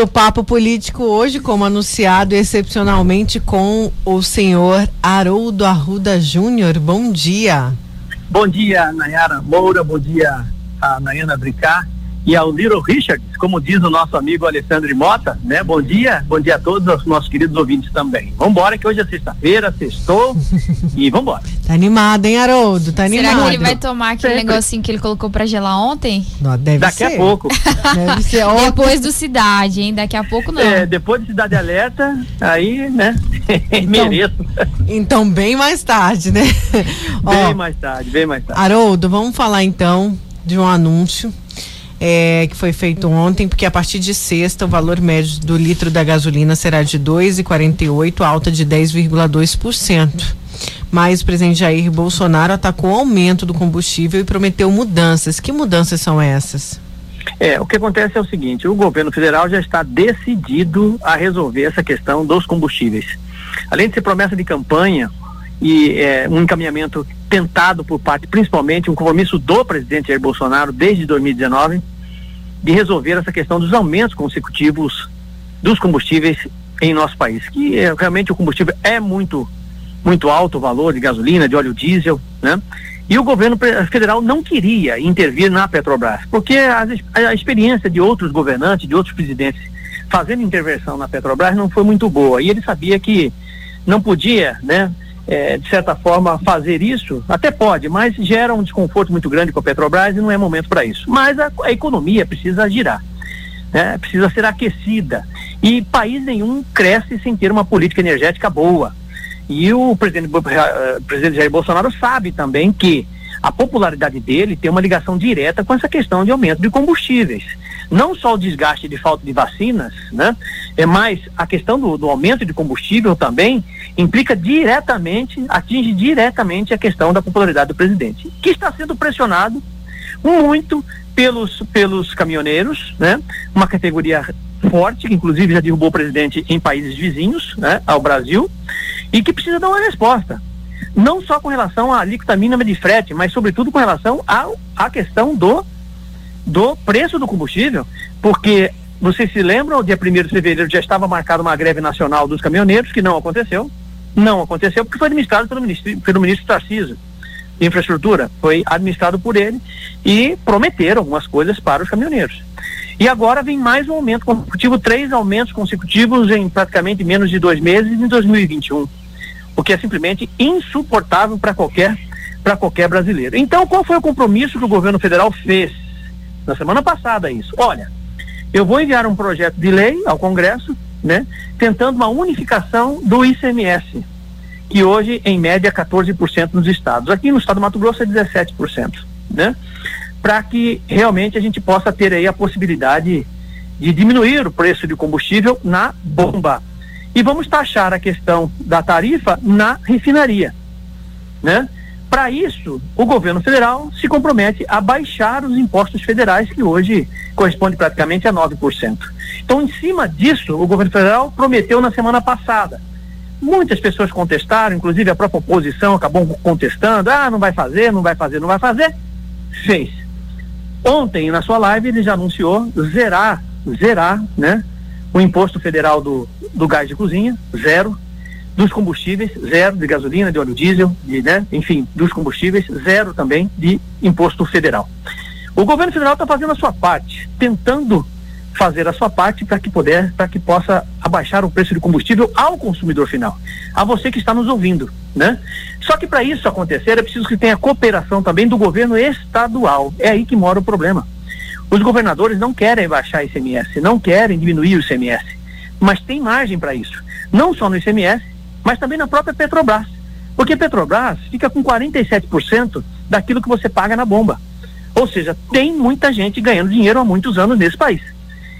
O papo político hoje, como anunciado excepcionalmente com o senhor Haroldo Arruda Júnior. Bom dia. Bom dia, Nayara Moura. Bom dia, a Nayana Bricá e ao Little Richard, como diz o nosso amigo Alessandro Mota, né? Bom dia, bom dia a todos os nossos queridos ouvintes também. Vambora que hoje é sexta-feira, sextou e vambora. Tá animado, hein, Haroldo? Tá animado. Será que ele vai tomar aquele Sempre. negocinho que ele colocou pra gelar ontem? Não, deve Daqui ser. a pouco. deve ser ontem. Depois do Cidade, hein? Daqui a pouco não. É, depois do Cidade Alerta, aí, né? Então, Mereço. Então, bem mais tarde, né? Bem Ó, mais tarde, bem mais tarde. Haroldo, vamos falar então de um anúncio é, que foi feito ontem, porque a partir de sexta o valor médio do litro da gasolina será de 2,48, alta de 10,2%. Mas o presidente Jair Bolsonaro atacou o aumento do combustível e prometeu mudanças. Que mudanças são essas? É, o que acontece é o seguinte, o governo federal já está decidido a resolver essa questão dos combustíveis. Além de ser promessa de campanha e é, um encaminhamento tentado por parte, principalmente um compromisso do presidente Jair Bolsonaro desde 2019, de resolver essa questão dos aumentos consecutivos dos combustíveis em nosso país, que é, realmente o combustível é muito muito alto o valor de gasolina, de óleo diesel, né? E o governo federal não queria intervir na Petrobras, porque a, a experiência de outros governantes, de outros presidentes fazendo intervenção na Petrobras não foi muito boa. E ele sabia que não podia, né, é, de certa forma, fazer isso, até pode, mas gera um desconforto muito grande com a Petrobras e não é momento para isso. Mas a, a, economia precisa girar, né? precisa ser aquecida. E país nenhum cresce sem ter uma política energética boa. E o presidente, uh, presidente Jair Bolsonaro sabe também que a popularidade dele tem uma ligação direta com essa questão de aumento de combustíveis. Não só o desgaste de falta de vacinas, né? É mais a questão do, do aumento de combustível também implica diretamente, atinge diretamente a questão da popularidade do presidente, que está sendo pressionado muito pelos, pelos caminhoneiros, né? Uma categoria forte, que inclusive já derrubou o presidente em países vizinhos, né? Ao Brasil, e que precisa dar uma resposta. Não só com relação à alíquota mínima de frete, mas sobretudo com relação ao, à questão do, do preço do combustível, porque vocês se lembram, dia 1 de fevereiro já estava marcada uma greve nacional dos caminhoneiros, que não aconteceu. Não aconteceu porque foi administrado pelo ministro, pelo ministro Tarcísio de Infraestrutura, foi administrado por ele e prometeram algumas coisas para os caminhoneiros. E agora vem mais um aumento consecutivo, três aumentos consecutivos em praticamente menos de dois meses em 2021, o que é simplesmente insuportável para qualquer para qualquer brasileiro. Então, qual foi o compromisso que o governo federal fez na semana passada isso? Olha, eu vou enviar um projeto de lei ao Congresso né? Tentando uma unificação do ICMS, que hoje, em média, é 14% nos estados. Aqui no estado do Mato Grosso é 17%, né? Para que realmente a gente possa ter aí a possibilidade de diminuir o preço de combustível na bomba. E vamos taxar a questão da tarifa na refinaria, né? Para isso, o governo federal se compromete a baixar os impostos federais, que hoje corresponde praticamente a 9%. Então, em cima disso, o governo federal prometeu na semana passada. Muitas pessoas contestaram, inclusive a própria oposição acabou contestando: ah, não vai fazer, não vai fazer, não vai fazer. Fez. Ontem, na sua live, ele já anunciou zerar, zerar, né? O imposto federal do, do gás de cozinha, zero dos combustíveis, zero de gasolina, de óleo diesel, de, né, enfim, dos combustíveis, zero também de imposto federal. O governo federal está fazendo a sua parte, tentando fazer a sua parte para que puder, para que possa abaixar o preço de combustível ao consumidor final, a você que está nos ouvindo, né? Só que para isso acontecer é preciso que tenha cooperação também do governo estadual. É aí que mora o problema. Os governadores não querem baixar ICMS, não querem diminuir o ICMS, mas tem margem para isso. Não só no ICMS, mas também na própria Petrobras. Porque Petrobras fica com 47% daquilo que você paga na bomba. Ou seja, tem muita gente ganhando dinheiro há muitos anos nesse país.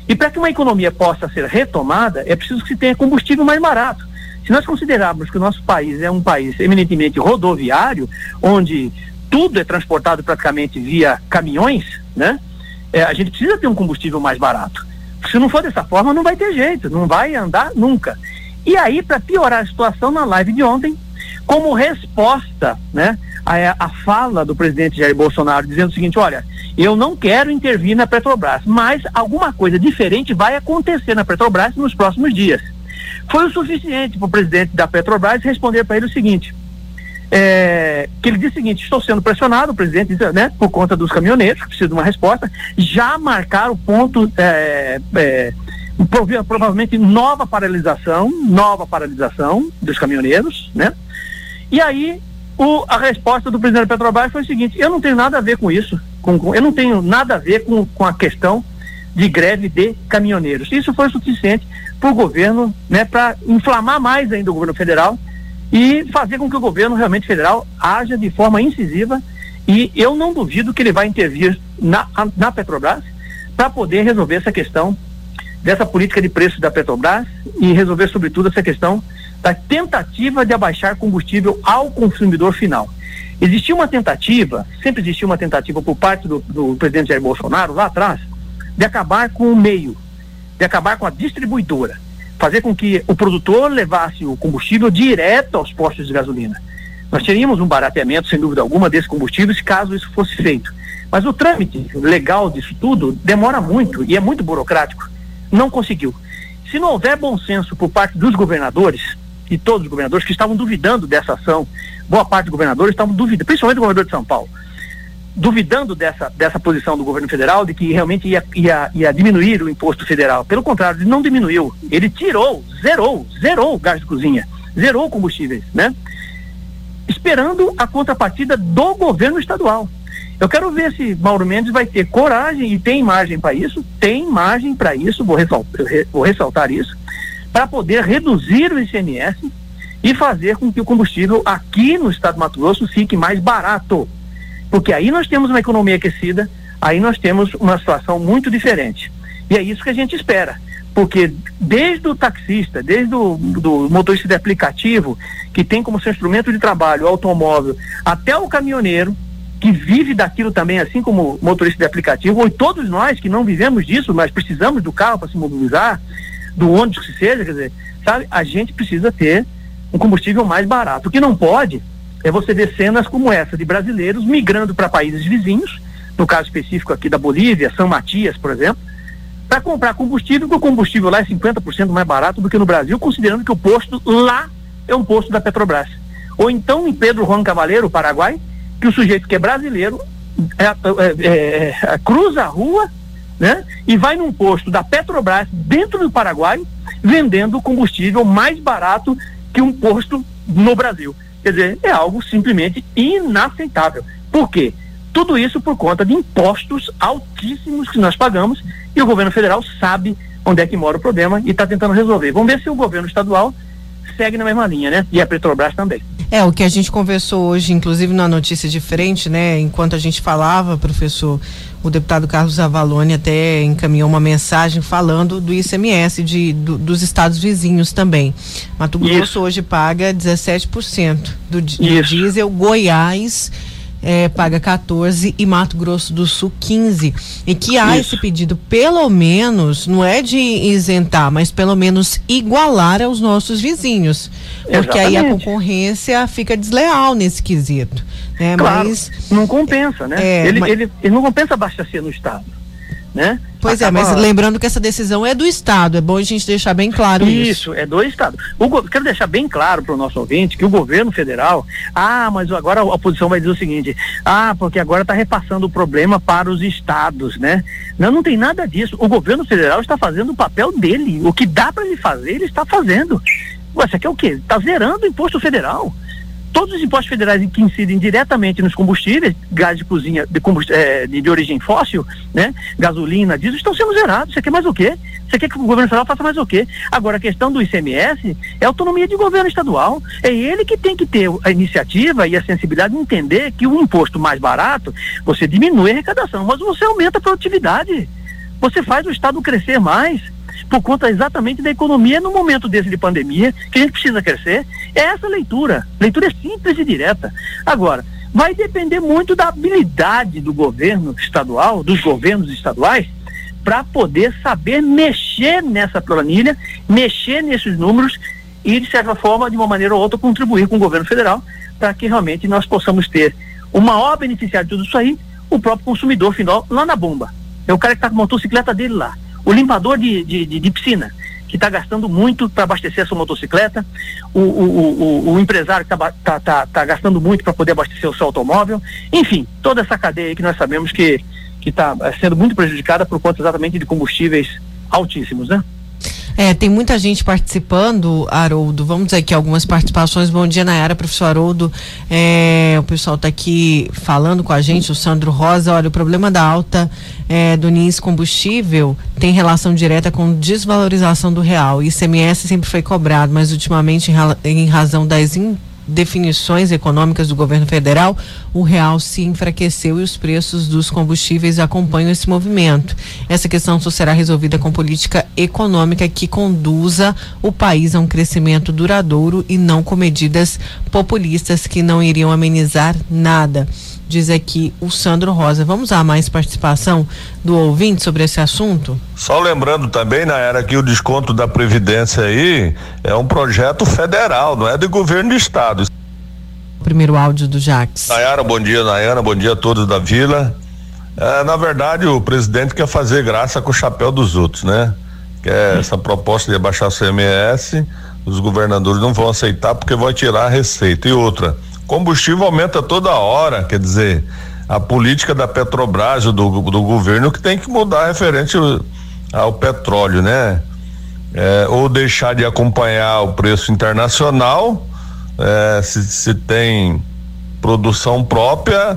E para que uma economia possa ser retomada, é preciso que se tenha combustível mais barato. Se nós considerarmos que o nosso país é um país eminentemente rodoviário, onde tudo é transportado praticamente via caminhões, né? É, a gente precisa ter um combustível mais barato. Se não for dessa forma, não vai ter jeito, não vai andar nunca. E aí, para piorar a situação, na live de ontem, como resposta, né, a, a fala do presidente Jair Bolsonaro dizendo o seguinte: olha, eu não quero intervir na Petrobras, mas alguma coisa diferente vai acontecer na Petrobras nos próximos dias. Foi o suficiente para o presidente da Petrobras responder para ele o seguinte: é, que ele disse o seguinte: estou sendo pressionado, o presidente né, por conta dos caminhoneiros, que precisa de uma resposta, já marcaram ponto, é, é, provavelmente nova paralisação, nova paralisação dos caminhoneiros, né? E aí o, a resposta do presidente da Petrobras foi o seguinte: eu não tenho nada a ver com isso, com, com, eu não tenho nada a ver com, com a questão de greve de caminhoneiros. Isso foi suficiente para o governo, né, para inflamar mais ainda o governo federal e fazer com que o governo realmente federal haja de forma incisiva e eu não duvido que ele vai intervir na, na Petrobras para poder resolver essa questão dessa política de preço da Petrobras e resolver sobretudo essa questão da tentativa de abaixar combustível ao consumidor final. Existia uma tentativa, sempre existiu uma tentativa por parte do, do presidente Jair Bolsonaro lá atrás, de acabar com o meio, de acabar com a distribuidora fazer com que o produtor levasse o combustível direto aos postos de gasolina. Nós teríamos um barateamento, sem dúvida alguma, desses combustíveis, caso isso fosse feito. Mas o trâmite legal disso tudo demora muito e é muito burocrático. Não conseguiu. Se não houver bom senso por parte dos governadores, e todos os governadores que estavam duvidando dessa ação, boa parte dos governadores estavam duvidando, principalmente o governador de São Paulo, duvidando dessa, dessa posição do governo federal de que realmente ia, ia, ia diminuir o imposto federal. Pelo contrário, ele não diminuiu. Ele tirou, zerou, zerou o gás de cozinha, zerou combustíveis, né? Esperando a contrapartida do governo estadual. Eu quero ver se Mauro Mendes vai ter coragem e tem margem para isso, tem margem para isso, vou ressaltar, vou ressaltar isso, para poder reduzir o ICMS e fazer com que o combustível aqui no estado do Mato Grosso fique mais barato porque aí nós temos uma economia aquecida, aí nós temos uma situação muito diferente. E é isso que a gente espera. Porque desde o taxista, desde o do motorista de aplicativo, que tem como seu instrumento de trabalho o automóvel, até o caminhoneiro, que vive daquilo também, assim como motorista de aplicativo, ou todos nós que não vivemos disso, mas precisamos do carro para se mobilizar, do ônibus que seja, quer dizer, sabe, a gente precisa ter um combustível mais barato. O que não pode é você ver cenas como essa de brasileiros migrando para países vizinhos, no caso específico aqui da Bolívia, São Matias, por exemplo, para comprar combustível, porque o combustível lá é 50% mais barato do que no Brasil, considerando que o posto lá é um posto da Petrobras. Ou então em Pedro Juan Cavaleiro, Paraguai, que o sujeito que é brasileiro é, é, é, é, cruza a rua né, e vai num posto da Petrobras dentro do Paraguai vendendo combustível mais barato que um posto no Brasil. Quer dizer, é algo simplesmente inaceitável. Por quê? Tudo isso por conta de impostos altíssimos que nós pagamos e o governo federal sabe onde é que mora o problema e está tentando resolver. Vamos ver se o governo estadual segue na mesma linha, né? E a Petrobras também. É, o que a gente conversou hoje, inclusive na notícia de frente, né? Enquanto a gente falava, professor, o deputado Carlos Avalone até encaminhou uma mensagem falando do ICMS de, do, dos estados vizinhos também. Mato Grosso Isso. hoje paga 17% do, do diesel, Goiás é, paga 14 e Mato Grosso do Sul 15. E que há Isso. esse pedido, pelo menos, não é de isentar, mas pelo menos igualar aos nossos vizinhos. Porque Exatamente. aí a concorrência fica desleal nesse quesito. Né? Claro, mas, não compensa, né? É, ele, mas... ele, ele não compensa abastecer no Estado né? Pois Acaba... é, mas lembrando que essa decisão é do Estado, é bom a gente deixar bem claro isso. Isso, é do Estado. O, quero deixar bem claro para o nosso ouvinte que o governo federal, ah, mas agora a oposição vai dizer o seguinte, ah, porque agora está repassando o problema para os estados, né? Não, não tem nada disso. O governo federal está fazendo o papel dele. O que dá para ele fazer, ele está fazendo. Você quer o quê? Está zerando o imposto federal todos os impostos federais que incidem diretamente nos combustíveis, gás de cozinha de, é, de, origem fóssil, né? gasolina, diesel, estão sendo zerados. Você quer mais o quê? Você quer que o governo federal faça mais o quê? Agora, a questão do ICMS é autonomia de governo estadual. É ele que tem que ter a iniciativa e a sensibilidade de entender que o imposto mais barato, você diminui a arrecadação, mas você aumenta a produtividade. Você faz o Estado crescer mais. Por conta exatamente da economia no momento desse de pandemia, que a gente precisa crescer. É essa leitura. Leitura é simples e direta. Agora, vai depender muito da habilidade do governo estadual, dos governos estaduais, para poder saber mexer nessa planilha, mexer nesses números e, de certa forma, de uma maneira ou outra, contribuir com o governo federal para que realmente nós possamos ter o maior beneficiário de tudo isso aí, o próprio consumidor final, lá na bomba. É o cara que está com a motocicleta dele lá. O limpador de, de, de, de piscina, que está gastando muito para abastecer a sua motocicleta, o, o, o, o empresário que está tá, tá, tá gastando muito para poder abastecer o seu automóvel, enfim, toda essa cadeia que nós sabemos que está eh, sendo muito prejudicada por conta exatamente de combustíveis altíssimos, né? É, tem muita gente participando, Haroldo. Vamos dizer aqui algumas participações. Bom dia, Nayara, professor Haroldo. É, o pessoal está aqui falando com a gente, o Sandro Rosa. Olha, o problema da alta é, do NIS combustível tem relação direta com desvalorização do real. ICMS sempre foi cobrado, mas ultimamente, em, em razão das definições econômicas do governo federal, o real se enfraqueceu e os preços dos combustíveis acompanham esse movimento. Essa questão só será resolvida com política econômica que conduza o país a um crescimento duradouro e não com medidas populistas que não iriam amenizar nada diz aqui o Sandro Rosa. Vamos a mais participação do ouvinte sobre esse assunto? Só lembrando também, na era que o desconto da Previdência aí é um projeto federal, não é do governo do estado. Primeiro áudio do Jax. Nayara, bom dia, Nayara, bom dia a todos da vila. É, na verdade, o presidente quer fazer graça com o chapéu dos outros, né? Quer essa proposta de abaixar o CMS, os governadores não vão aceitar porque vai tirar a receita. E outra, Combustível aumenta toda hora, quer dizer, a política da Petrobras, do, do governo, que tem que mudar referente ao petróleo, né? É, ou deixar de acompanhar o preço internacional, é, se, se tem produção própria,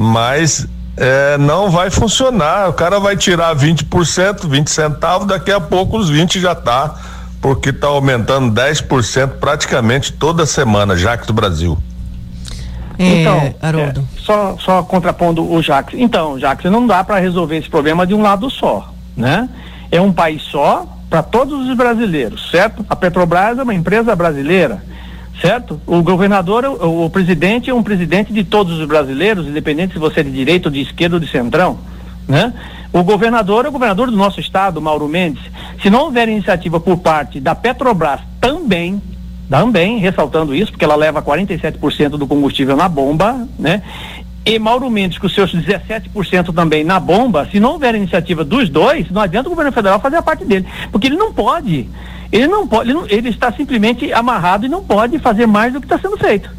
mas é, não vai funcionar. O cara vai tirar 20%, 20 centavos, daqui a pouco os 20 já tá, porque está aumentando 10% praticamente toda semana, Jacques do Brasil. É, então, Haroldo. É, só, só contrapondo o Jacques. Então, Jacques, não dá para resolver esse problema de um lado só, né? É um país só para todos os brasileiros, certo? A Petrobras é uma empresa brasileira, certo? O governador, o, o presidente é um presidente de todos os brasileiros, independente se você é de direita ou de esquerda ou de centrão, né? O governador é o governador do nosso estado, Mauro Mendes. Se não houver iniciativa por parte da Petrobras também, também ressaltando isso, porque ela leva 47% do combustível na bomba, né? E Mauro Mendes, com seus 17% também na bomba, se não houver iniciativa dos dois, não adianta o governo federal fazer a parte dele. Porque ele não pode. Ele não pode, ele, não, ele está simplesmente amarrado e não pode fazer mais do que está sendo feito.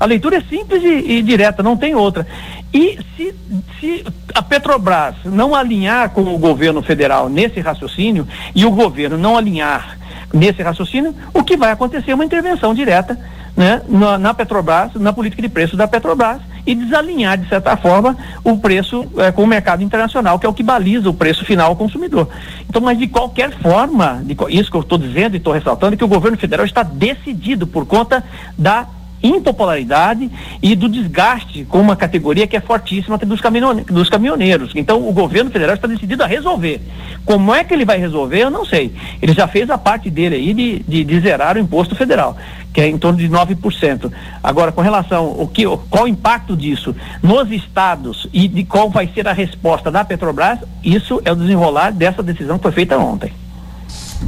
A leitura é simples e, e, direta, não tem outra. E se, se a Petrobras não alinhar com o governo federal nesse raciocínio e o governo não alinhar nesse raciocínio, o que vai acontecer é uma intervenção direta né, na, na, Petrobras, na política de preço da Petrobras e desalinhar, de certa forma, o preço é, com o mercado internacional, que é o que baliza o preço final ao consumidor. Então, mas de qualquer forma, de, isso que eu estou dizendo e estou ressaltando, é que o governo federal está decidido por conta da impopularidade e do desgaste com uma categoria que é fortíssima dos, dos caminhoneiros. Então, o governo federal está decidido a resolver. Como é que ele vai resolver, eu não sei. Ele já fez a parte dele aí de, de, de zerar o imposto federal, que é em torno de 9%. Agora, com relação ao que, qual o impacto disso nos estados e de qual vai ser a resposta da Petrobras, isso é o desenrolar dessa decisão que foi feita ontem.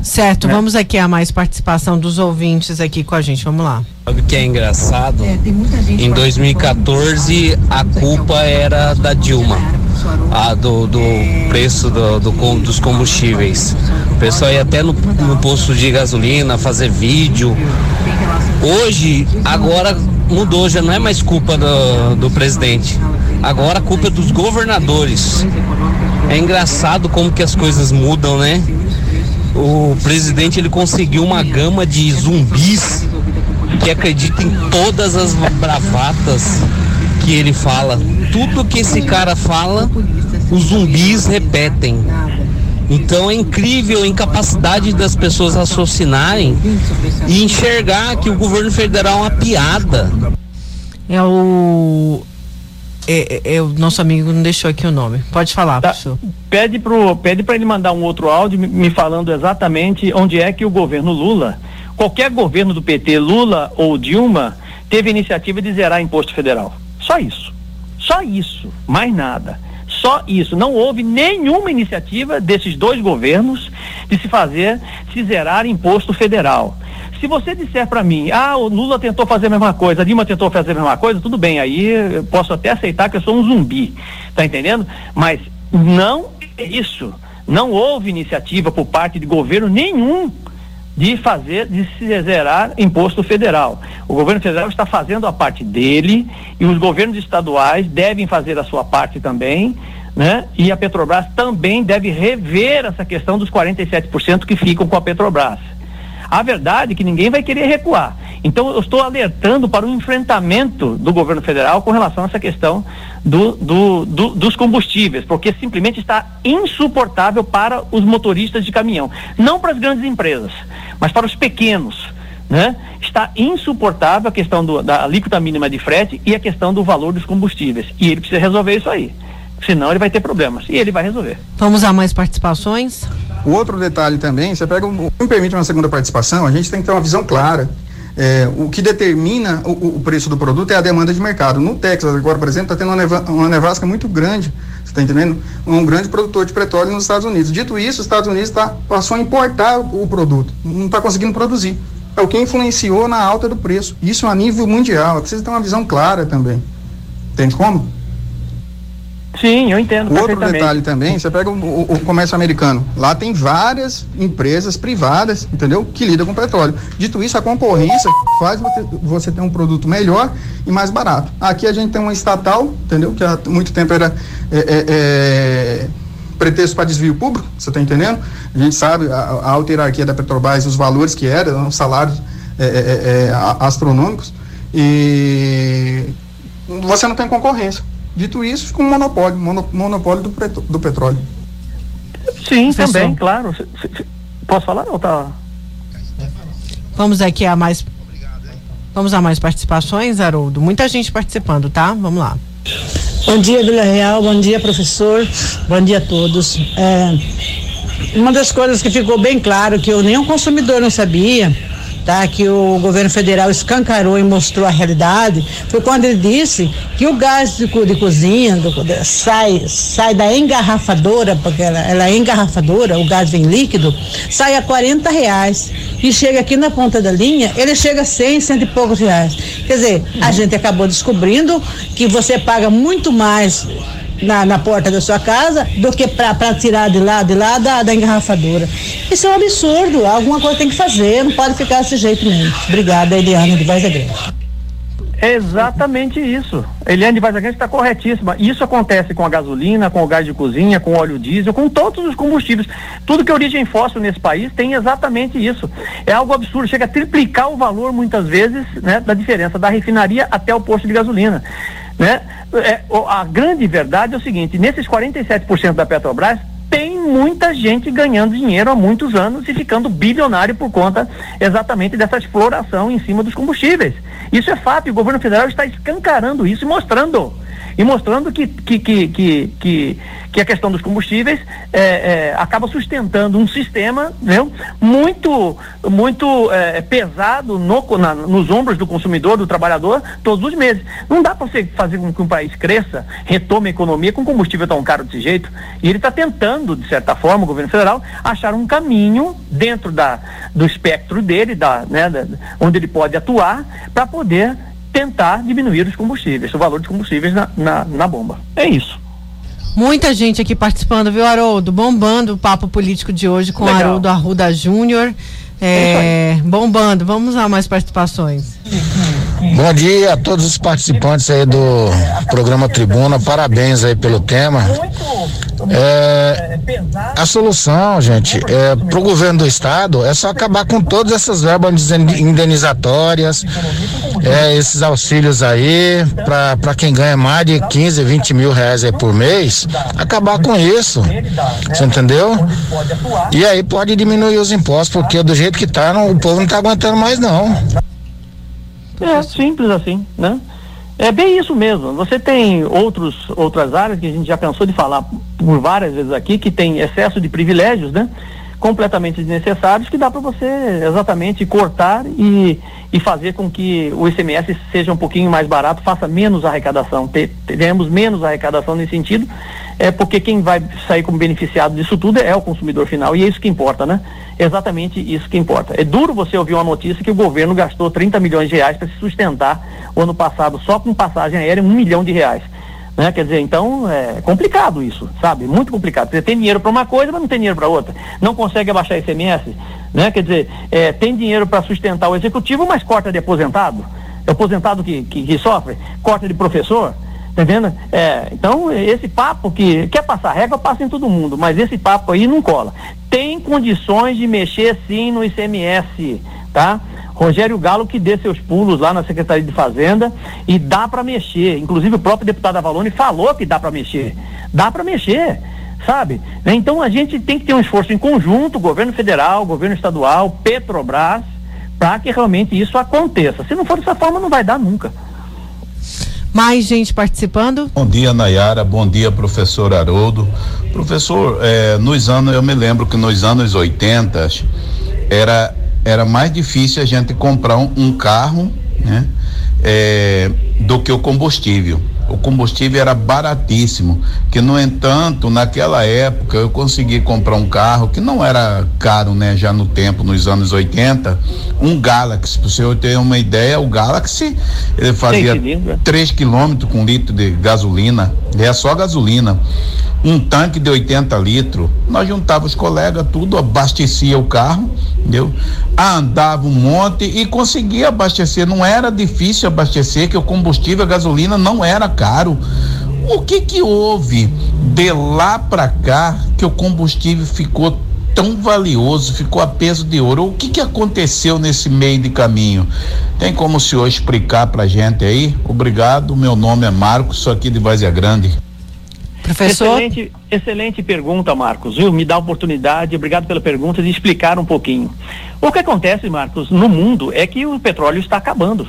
Certo, é. vamos aqui a mais participação dos ouvintes aqui com a gente. Vamos lá. Sabe o que é engraçado? É, em 2014 a culpa era da Dilma, a do, do preço do, do, dos combustíveis. O pessoal ia até no, no posto de gasolina fazer vídeo. Hoje, agora mudou, já não é mais culpa do, do presidente. Agora a culpa é dos governadores. É engraçado como que as coisas mudam, né? O presidente ele conseguiu uma gama de zumbis que acreditam em todas as bravatas que ele fala. Tudo que esse cara fala, os zumbis repetem. Então é incrível a incapacidade das pessoas raciocinarem e enxergar que o governo federal é uma piada. É o é, é, é, o nosso amigo não deixou aqui o nome. Pode falar, tá. professor. Pede para pede ele mandar um outro áudio me, me falando exatamente onde é que o governo Lula, qualquer governo do PT, Lula ou Dilma, teve a iniciativa de zerar imposto federal. Só isso. Só isso. Mais nada. Só isso. Não houve nenhuma iniciativa desses dois governos de se fazer, se zerar imposto federal. Se você disser para mim, ah, o Lula tentou fazer a mesma coisa, a Dilma tentou fazer a mesma coisa, tudo bem, aí eu posso até aceitar que eu sou um zumbi, tá entendendo? Mas não é isso. Não houve iniciativa por parte de governo nenhum de fazer, de se zerar imposto federal. O governo federal está fazendo a parte dele e os governos estaduais devem fazer a sua parte também, né? E a Petrobras também deve rever essa questão dos 47% que ficam com a Petrobras. A verdade é que ninguém vai querer recuar. Então, eu estou alertando para o enfrentamento do governo federal com relação a essa questão do, do, do, dos combustíveis, porque simplesmente está insuportável para os motoristas de caminhão. Não para as grandes empresas, mas para os pequenos. Né? Está insuportável a questão do, da alíquota mínima de frete e a questão do valor dos combustíveis. E ele precisa resolver isso aí. Senão ele vai ter problemas. E ele vai resolver. Vamos a mais participações? O outro detalhe também, você pega, me permite uma segunda participação, a gente tem que ter uma visão clara. É, o que determina o, o, preço do produto é a demanda de mercado. No Texas, agora, por exemplo, está tendo uma, neva, uma nevasca muito grande, você está entendendo? Um grande produtor de petróleo nos Estados Unidos. Dito isso, os Estados Unidos tá, passou a importar o, o produto, não está conseguindo produzir. É o que influenciou na alta do preço. Isso a nível mundial. É preciso ter uma visão clara também. Entende como? Sim, eu entendo. Outro detalhe também, você pega o, o, o, comércio americano. Lá tem várias empresas privadas, entendeu? Que lidam com petróleo. Dito isso, a concorrência faz você, ter um produto melhor e mais barato. Aqui a gente tem uma estatal, entendeu? Que há muito tempo era é, é, é, pretexto para desvio público, você está entendendo? A gente sabe a, a alta hierarquia da Petrobras, os valores que eram, os salários é, é, é, astronômicos. E você não tem concorrência. Dito isso, fica um monopólio, monopólio do, do petróleo. Sim, Professor. também, claro. Posso falar ou tá? Vamos aqui a mais. Vamos a mais participações, Haroldo. Muita gente participando, tá? Vamos lá. Bom dia, Vila Real. Bom dia, professor. Bom dia a todos. É, uma das coisas que ficou bem claro que eu nem o consumidor não sabia tá? Que o governo federal escancarou e mostrou a realidade, foi quando ele disse que o gás de, de cozinha do, sai, sai da engarrafadora, porque ela, ela, é engarrafadora, o gás vem líquido, sai a 40 reais. E chega aqui na ponta da linha, ele chega a 100, cento e poucos reais. Quer dizer, a gente acabou descobrindo que você paga muito mais na, na porta da sua casa do que para tirar de lá, de lá da, da engarrafadora. Isso é um absurdo, alguma coisa tem que fazer, não pode ficar desse jeito mesmo. Obrigada, Eliane de Vaz é exatamente isso. Eliane de Vaz está corretíssima. Isso acontece com a gasolina, com o gás de cozinha, com o óleo diesel, com todos os combustíveis. Tudo que é origem fóssil nesse país tem exatamente isso. É algo absurdo, chega a triplicar o valor muitas vezes né, da diferença da refinaria até o posto de gasolina. Né? É, a grande verdade é o seguinte: nesses 47% da Petrobras, tem muita gente ganhando dinheiro há muitos anos e ficando bilionário por conta exatamente dessa exploração em cima dos combustíveis. Isso é fato, e o governo federal está escancarando isso e mostrando e mostrando que, que, que, que, que, a questão dos combustíveis é, é, acaba sustentando um sistema viu, muito, muito é, pesado no, na, nos ombros do consumidor, do trabalhador, todos os meses. Não dá para você fazer com que um país cresça, retome a economia com combustível tão caro desse jeito. E ele está tentando, de certa forma, o governo federal, achar um caminho dentro da, do espectro dele, da, né, da, onde ele pode atuar, para poder tentar diminuir os combustíveis, o valor dos combustíveis na, na, na bomba. É isso. Muita gente aqui participando, viu, Haroldo? Bombando o papo político de hoje com Legal. Haroldo Arruda Júnior. É, é bombando. Vamos a mais participações. Bom dia a todos os participantes aí do programa Tribuna. Parabéns aí pelo tema. É, a solução, gente, é, para o governo do estado é só acabar com todas essas verbas indenizatórias, é, esses auxílios aí, para quem ganha mais de 15, 20 mil reais aí por mês, acabar com isso. Você entendeu? E aí pode diminuir os impostos, porque do jeito que tá, não, o povo não tá aguentando mais não. É simples assim, né? É bem isso mesmo. Você tem outros, outras áreas que a gente já cansou de falar por várias vezes aqui, que tem excesso de privilégios, né? Completamente desnecessários, que dá para você exatamente cortar e, e fazer com que o ICMS seja um pouquinho mais barato, faça menos arrecadação. Teremos menos arrecadação nesse sentido, é porque quem vai sair como beneficiado disso tudo é o consumidor final, e é isso que importa, né? exatamente isso que importa. É duro você ouvir uma notícia que o governo gastou 30 milhões de reais para se sustentar o ano passado só com passagem aérea um milhão de reais. Né? Quer dizer, então é complicado isso, sabe? Muito complicado. Você tem dinheiro para uma coisa, mas não tem dinheiro para outra. Não consegue abaixar ICMS, né? Quer dizer, é, tem dinheiro para sustentar o executivo, mas corta de aposentado. É o aposentado que, que, que sofre, corta de professor. Tá vendo? É, então, esse papo que quer passar régua, passa em todo mundo, mas esse papo aí não cola. Tem condições de mexer sim no ICMS, tá? Rogério Galo que dê seus pulos lá na Secretaria de Fazenda e dá para mexer. Inclusive o próprio deputado Avalone falou que dá para mexer. Dá para mexer, sabe? Então a gente tem que ter um esforço em conjunto, governo federal, governo estadual, Petrobras, para que realmente isso aconteça. Se não for dessa forma, não vai dar nunca. Mais gente participando? Bom dia, Nayara. Bom dia, professor Haroldo. Professor, eh, nos anos, eu me lembro que nos anos 80 era, era mais difícil a gente comprar um, um carro, né? Eh, do que o combustível. O combustível era baratíssimo, que no entanto, naquela época eu consegui comprar um carro que não era caro, né, já no tempo, nos anos 80, um Galaxy, para você ter uma ideia, o Galaxy ele fazia 3 quilômetros com litro de gasolina, é só gasolina um tanque de 80 litros. Nós juntávamos os colegas, tudo, abastecia o carro, entendeu? Andava um monte e conseguia abastecer. Não era difícil abastecer, que o combustível, a gasolina não era caro. O que que houve de lá para cá que o combustível ficou tão valioso, ficou a peso de ouro? O que que aconteceu nesse meio de caminho? Tem como o senhor explicar pra gente aí? Obrigado, meu nome é Marcos, sou aqui de Vazia Grande. Professor. Excelente, excelente pergunta, Marcos. Viu? Me dá a oportunidade, obrigado pela pergunta, de explicar um pouquinho. O que acontece, Marcos, no mundo é que o petróleo está acabando.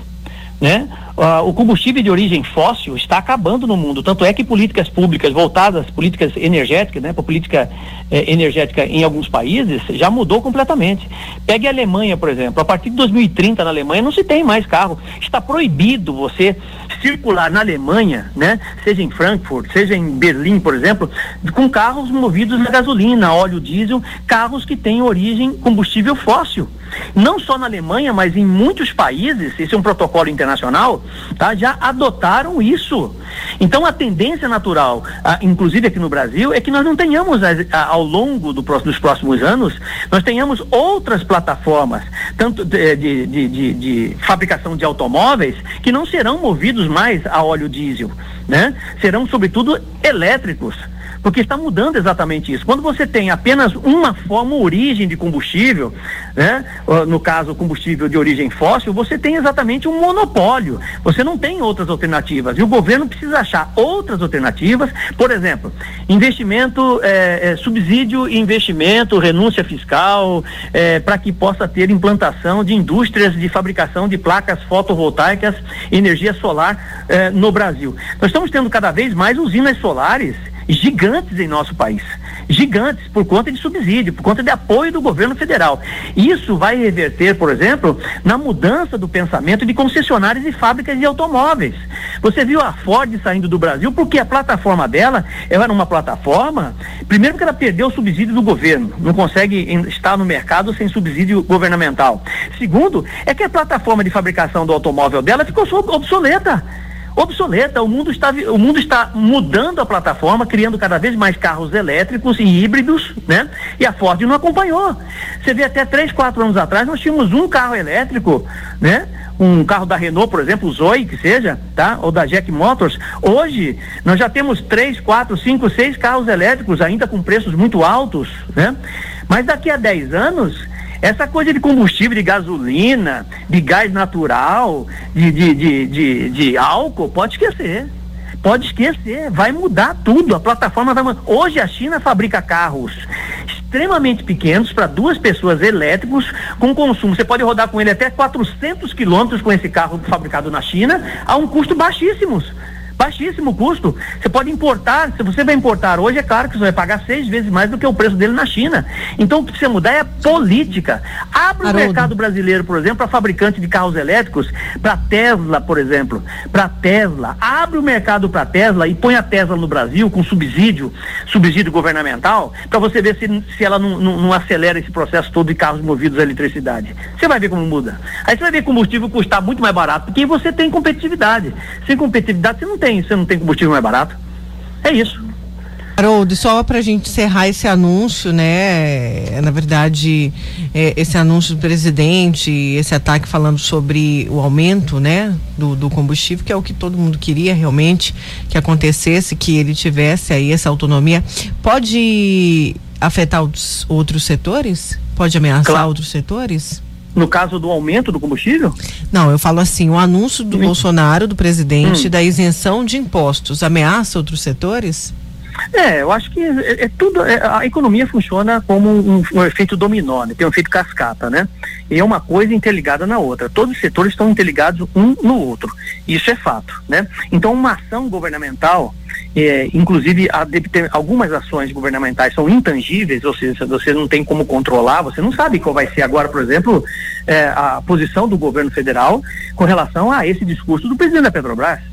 Né? Uh, o combustível de origem fóssil está acabando no mundo. Tanto é que políticas públicas voltadas, políticas energéticas, né, para política eh, energética em alguns países, já mudou completamente. Pegue a Alemanha, por exemplo. A partir de 2030 na Alemanha não se tem mais carro. Está proibido você circular na Alemanha, né, seja em Frankfurt, seja em Berlim, por exemplo, com carros movidos a gasolina, óleo diesel, carros que têm origem combustível fóssil. Não só na Alemanha, mas em muitos países, esse é um protocolo internacional, tá, já adotaram isso. Então a tendência natural, a, inclusive aqui no Brasil, é que nós não tenhamos a, a, ao longo do dos próximos anos, nós tenhamos outras plataformas, tanto de, de, de, de fabricação de automóveis, que não serão movidos mais a óleo diesel, né? Serão sobretudo elétricos porque está mudando exatamente isso. Quando você tem apenas uma forma, origem de combustível, né? no caso combustível de origem fóssil, você tem exatamente um monopólio. Você não tem outras alternativas. E o governo precisa achar outras alternativas, por exemplo, investimento, é, é, subsídio e investimento, renúncia fiscal, é, para que possa ter implantação de indústrias de fabricação de placas fotovoltaicas, energia solar é, no Brasil. Nós estamos tendo cada vez mais usinas solares gigantes em nosso país. Gigantes, por conta de subsídio, por conta de apoio do governo federal. Isso vai reverter, por exemplo, na mudança do pensamento de concessionárias e fábricas de automóveis. Você viu a Ford saindo do Brasil porque a plataforma dela ela era uma plataforma, primeiro que ela perdeu o subsídio do governo, não consegue estar no mercado sem subsídio governamental. Segundo, é que a plataforma de fabricação do automóvel dela ficou obsoleta obsoleta. O mundo está, o mundo está mudando a plataforma, criando cada vez mais carros elétricos e híbridos, né? E a Ford não acompanhou. Você vê até três, quatro anos atrás nós tínhamos um carro elétrico, né? Um carro da Renault, por exemplo, o Zoe, que seja, tá? Ou da Jack Motors. Hoje nós já temos três, quatro, cinco, seis carros elétricos ainda com preços muito altos, né? Mas daqui a 10 anos essa coisa de combustível, de gasolina, de gás natural, de, de, de, de, de álcool, pode esquecer. Pode esquecer, vai mudar tudo. A plataforma vai mudar. Hoje a China fabrica carros extremamente pequenos para duas pessoas elétricos com consumo. Você pode rodar com ele até 400 quilômetros com esse carro fabricado na China a um custo baixíssimos baixíssimo custo. Você pode importar, se você vai importar hoje, é claro que você vai pagar seis vezes mais do que o preço dele na China. Então o que precisa mudar é a política. Abre Haroldo. o mercado brasileiro, por exemplo, para fabricante de carros elétricos, para Tesla, por exemplo, para Tesla. Abre o mercado para Tesla e põe a Tesla no Brasil com subsídio, subsídio governamental, para você ver se, se ela não, não, não acelera esse processo todo de carros movidos à eletricidade. Você vai ver como muda. Aí você vai ver combustível custar muito mais barato, porque você tem competitividade. Sem competitividade você não tem, você não tem combustível mais barato. É isso. Haroldo, só para a gente encerrar esse anúncio, né? Na verdade, é, esse anúncio do presidente, esse ataque falando sobre o aumento, né, do, do, combustível, que é o que todo mundo queria realmente que acontecesse, que ele tivesse aí essa autonomia, pode afetar outros, outros setores? Pode ameaçar claro. outros setores? No caso do aumento do combustível? Não, eu falo assim, o anúncio do Sim. Bolsonaro, do presidente, hum. da isenção de impostos, ameaça outros setores? É, eu acho que é, é tudo. É, a economia funciona como um, um, efeito dominó, né? tem um efeito cascata, né? E é uma coisa interligada na outra. Todos os setores estão interligados um no outro. Isso é fato, né? Então, uma ação governamental, é, inclusive a, algumas ações governamentais são intangíveis, ou seja, você não tem como controlar, você não sabe qual vai ser agora, por exemplo, é, a posição do governo federal com relação a esse discurso do presidente da Petrobras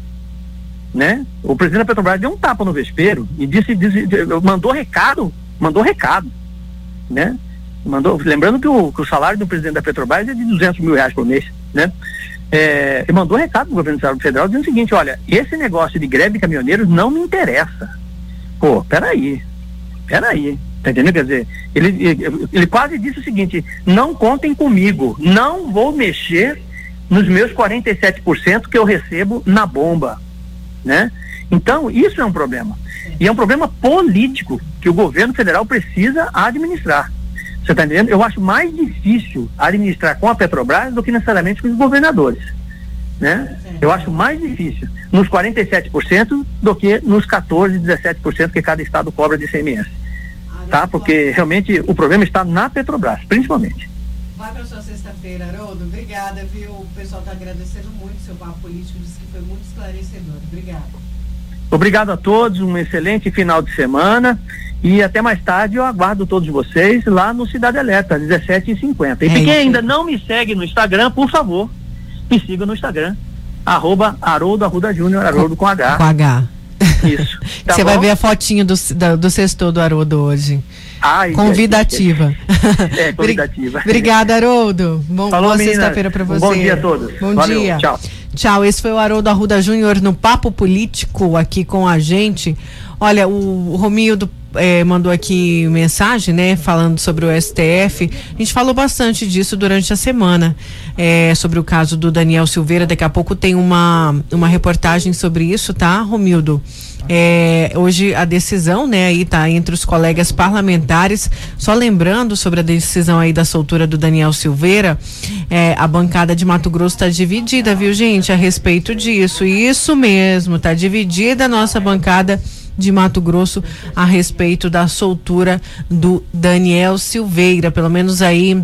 né? O presidente da Petrobras deu um tapa no vespeiro e disse, disse mandou recado, mandou recado, né? Mandou, lembrando que o, que o salário do presidente da Petrobras é de 200 mil reais por mês, né? É, e mandou recado para o governo federal dizendo o seguinte, olha, esse negócio de greve de caminhoneiros não me interessa. Pô, peraí, peraí, tá entendendo? Quer dizer, ele, ele, ele quase disse o seguinte, não contem comigo, não vou mexer nos meus 47% que eu recebo na bomba né? Então, isso é um problema. E é um problema político que o governo federal precisa administrar. Você está entendendo? Eu acho mais difícil administrar com a Petrobras do que necessariamente com os governadores. Né? Eu acho mais difícil nos 47% do que nos 14, 17% que cada estado cobra de ICMS. Tá? Porque realmente o problema está na Petrobras, principalmente. Vai para sua sexta-feira, Haroldo. Obrigada, viu? O pessoal está agradecendo muito seu papo político, que foi muito esclarecedor. Obrigada. Obrigado a todos, um excelente final de semana. E até mais tarde eu aguardo todos vocês lá no Cidade Alerta, 17h50. E é quem ainda não me segue no Instagram, por favor, me siga no Instagram. Arroba Haroldo Arruda Júnior, Haroldo com H. Com H. Isso. Tá Você vai ver a fotinho do, do, do sexto do Haroldo hoje. Ai, convidativa. É, convidativa. Obrigada, Haroldo. Bom, Falou, boa sexta-feira para você. Bom dia a todos. Bom Valeu, dia. Tchau. Tchau. Esse foi o Haroldo Arruda Júnior no Papo Político aqui com a gente. Olha, o Romildo é, mandou aqui mensagem, né, falando sobre o STF. A gente falou bastante disso durante a semana, é, sobre o caso do Daniel Silveira. Daqui a pouco tem uma, uma reportagem sobre isso, tá, Romildo? É, hoje a decisão, né, aí tá entre os colegas parlamentares. Só lembrando sobre a decisão aí da soltura do Daniel Silveira, é, a bancada de Mato Grosso está dividida, viu, gente, a respeito disso. Isso mesmo, tá dividida a nossa bancada de Mato Grosso a respeito da soltura do Daniel Silveira, pelo menos aí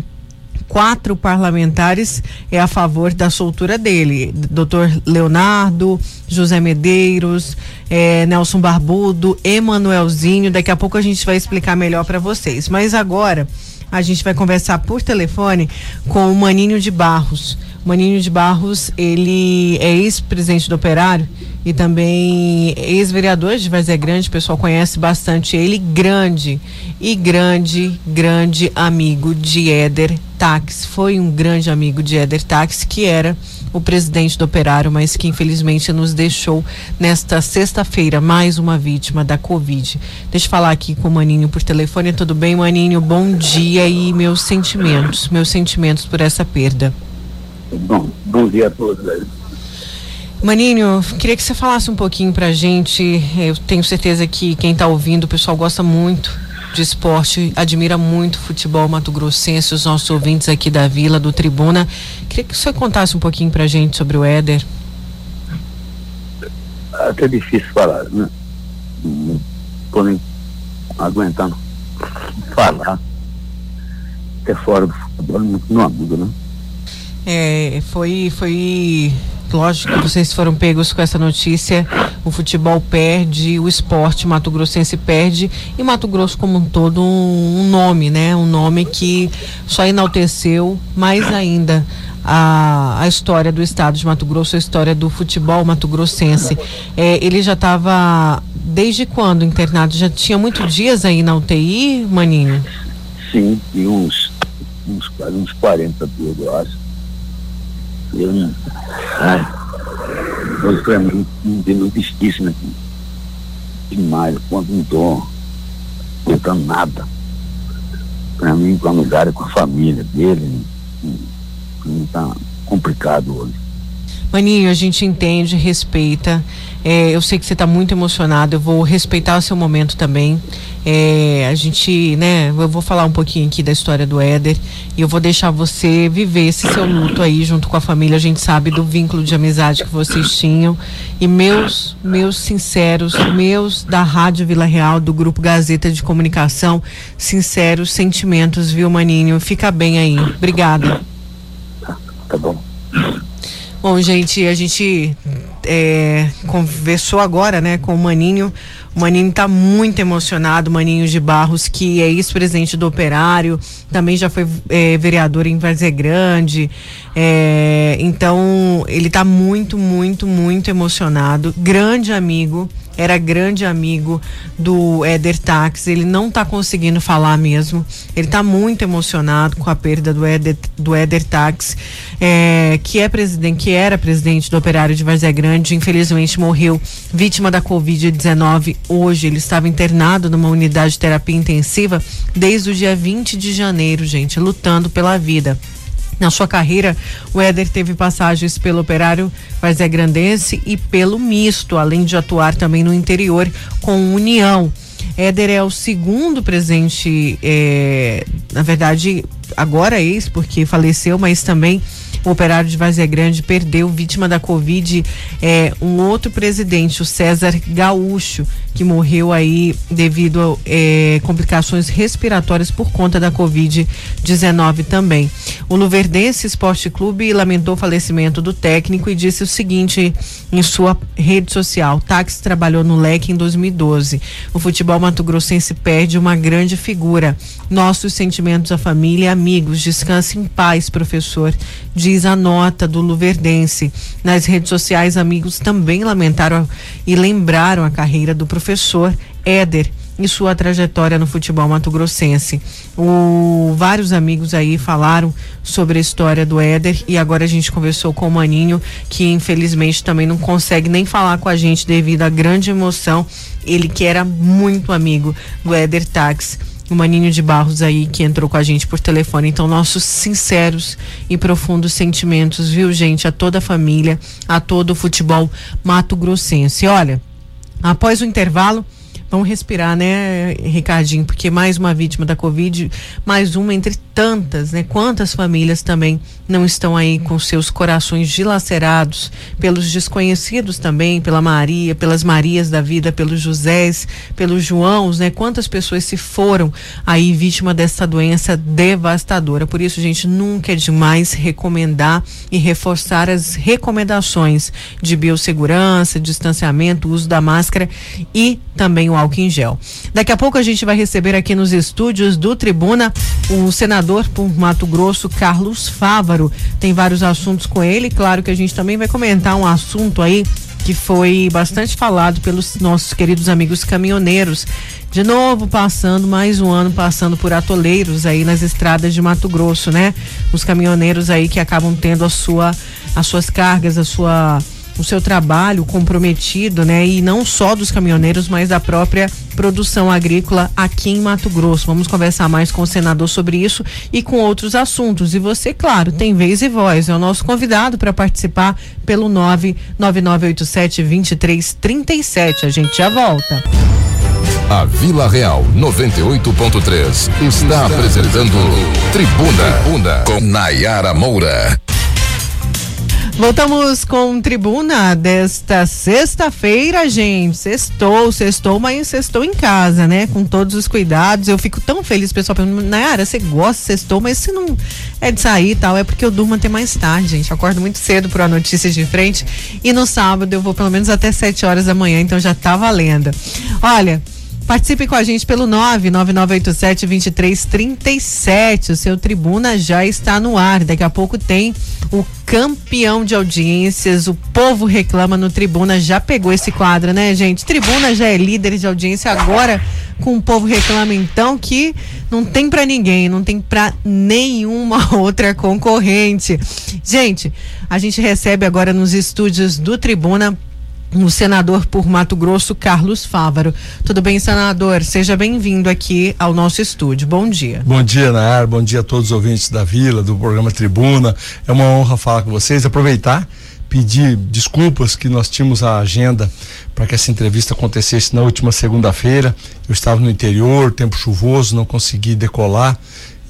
quatro parlamentares é a favor da soltura dele. Doutor Leonardo, José Medeiros, é, Nelson Barbudo, Emanuelzinho. Daqui a pouco a gente vai explicar melhor para vocês. Mas agora a gente vai conversar por telefone com o Maninho de Barros. Maninho de Barros, ele é ex-presidente do Operário e também ex-vereador de Vazé Grande, o pessoal conhece bastante ele, grande e grande, grande amigo de Éder Tax. Foi um grande amigo de Éder Tax, que era o presidente do Operário, mas que infelizmente nos deixou nesta sexta-feira, mais uma vítima da Covid. Deixa eu falar aqui com o Maninho por telefone. Tudo bem, Maninho? Bom dia e meus sentimentos, meus sentimentos por essa perda. Bom, bom dia a todos. Maninho, queria que você falasse um pouquinho pra gente. Eu tenho certeza que quem está ouvindo, o pessoal gosta muito de esporte, admira muito o futebol mato-grossense, os nossos ouvintes aqui da Vila, do Tribuna. Queria que você contasse um pouquinho pra gente sobre o Éder. É até difícil falar, né? Não tô nem aguentando falar. Até fora do futebol, não amigo, né? É, foi, foi lógico que vocês foram pegos com essa notícia. O futebol perde, o esporte Mato Grossense perde e Mato Grosso como um todo um, nome, né? Um nome que só enalteceu mais ainda a, a história do estado de Mato Grosso, a história do futebol mato-grossense. É, ele já estava desde quando internado? Já tinha muitos dias aí na UTI, Maninho? Sim, e uns, uns, uns 40 dias, eu acho. Eu não. Ai, foi pra mim um dia difícil, né? Demais, quando não tô contando nada. Pra mim, com a lugar com a família dele, não tá complicado hoje. Maninho, a gente entende, respeita. É, eu sei que você está muito emocionado, eu vou respeitar o seu momento também. É, a gente, né, eu vou falar um pouquinho aqui da história do Éder e eu vou deixar você viver esse seu luto aí junto com a família. A gente sabe do vínculo de amizade que vocês tinham. E meus, meus sinceros, meus da Rádio Vila Real, do Grupo Gazeta de Comunicação, sinceros sentimentos, viu, Maninho? Fica bem aí. Obrigada. Tá bom. Bom, gente, a gente é, conversou agora, né, com o Maninho. O Maninho está muito emocionado, Maninho de Barros, que é ex-presidente do Operário, também já foi é, vereador em Varzé Grande. É, então, ele está muito, muito, muito emocionado. Grande amigo era grande amigo do Éder Tax, ele não está conseguindo falar mesmo, ele está muito emocionado com a perda do Éder, do Éder Tax, é, que é presidente, que era presidente do Operário de Varzé Grande, infelizmente morreu vítima da Covid-19 hoje, ele estava internado numa unidade de terapia intensiva desde o dia 20 de janeiro, gente, lutando pela vida. Na sua carreira, o Éder teve passagens pelo Operário Varzé Grandense e pelo Misto, além de atuar também no interior com União. Éder é o segundo presidente, é, na verdade, agora ex, porque faleceu, mas também o operário de Vazia Grande perdeu, vítima da Covid, é, um outro presidente, o César Gaúcho, que morreu aí devido a é, complicações respiratórias por conta da Covid-19 também. O Luverdense Esporte Clube lamentou o falecimento do técnico e disse o seguinte em sua rede social: Táxi trabalhou no leque em 2012. O futebol mato-grossense perde uma grande figura. Nossos sentimentos à família e amigos. Descanse em paz, professor, diz a nota do Luverdense. Nas redes sociais, amigos também lamentaram e lembraram a carreira do professor Éder e sua trajetória no futebol mato-grossense. O, vários amigos aí falaram sobre a história do Éder e agora a gente conversou com o Maninho, que infelizmente também não consegue nem falar com a gente devido à grande emoção. Ele que era muito amigo do Éder Tax o Maninho de Barros aí que entrou com a gente por telefone. Então, nossos sinceros e profundos sentimentos, viu, gente, a toda a família, a todo o futebol mato-grossense. Olha, após o intervalo, vamos respirar, né, Ricardinho? Porque mais uma vítima da Covid, mais uma entre tantas, né? Quantas famílias também não estão aí com seus corações dilacerados pelos desconhecidos também, pela Maria, pelas Marias da vida, pelos Josés, pelos Joãos, né? Quantas pessoas se foram aí vítima dessa doença devastadora. Por isso, gente, nunca é demais recomendar e reforçar as recomendações de biossegurança, distanciamento, uso da máscara e também o álcool em gel. Daqui a pouco a gente vai receber aqui nos estúdios do Tribuna o senador por Mato Grosso, Carlos Fávaro. Tem vários assuntos com ele. Claro que a gente também vai comentar um assunto aí que foi bastante falado pelos nossos queridos amigos caminhoneiros. De novo, passando mais um ano passando por atoleiros aí nas estradas de Mato Grosso, né? Os caminhoneiros aí que acabam tendo a sua, as suas cargas, a sua o seu trabalho comprometido, né? E não só dos caminhoneiros, mas da própria produção agrícola aqui em Mato Grosso. Vamos conversar mais com o senador sobre isso e com outros assuntos. E você, claro, tem vez e voz. É o nosso convidado para participar pelo 99987 2337. A gente já volta. A Vila Real 98.3 está apresentando Tribuna, Tribuna com Nayara Moura. Voltamos com tribuna desta sexta-feira, gente. Sextou, sextou, mas sextou em casa, né? Com todos os cuidados. Eu fico tão feliz, pessoal. Nayara, você gosta de sextou, mas se não é de sair e tal, é porque eu durmo até mais tarde, gente. acordo muito cedo para notícias de frente. E no sábado eu vou pelo menos até 7 horas da manhã, então já tá valendo. Olha. Participe com a gente pelo 99987-2337. O seu Tribuna já está no ar. Daqui a pouco tem o campeão de audiências. O povo reclama no Tribuna. Já pegou esse quadro, né, gente? Tribuna já é líder de audiência agora com o povo reclama então que não tem para ninguém, não tem para nenhuma outra concorrente. Gente, a gente recebe agora nos estúdios do Tribuna o senador por Mato Grosso, Carlos Fávaro. Tudo bem, senador? Seja bem-vindo aqui ao nosso estúdio. Bom dia. Bom dia, Nair. Bom dia a todos os ouvintes da Vila, do programa Tribuna. É uma honra falar com vocês. Aproveitar, pedir desculpas que nós tínhamos a agenda para que essa entrevista acontecesse na última segunda-feira. Eu estava no interior, tempo chuvoso, não consegui decolar.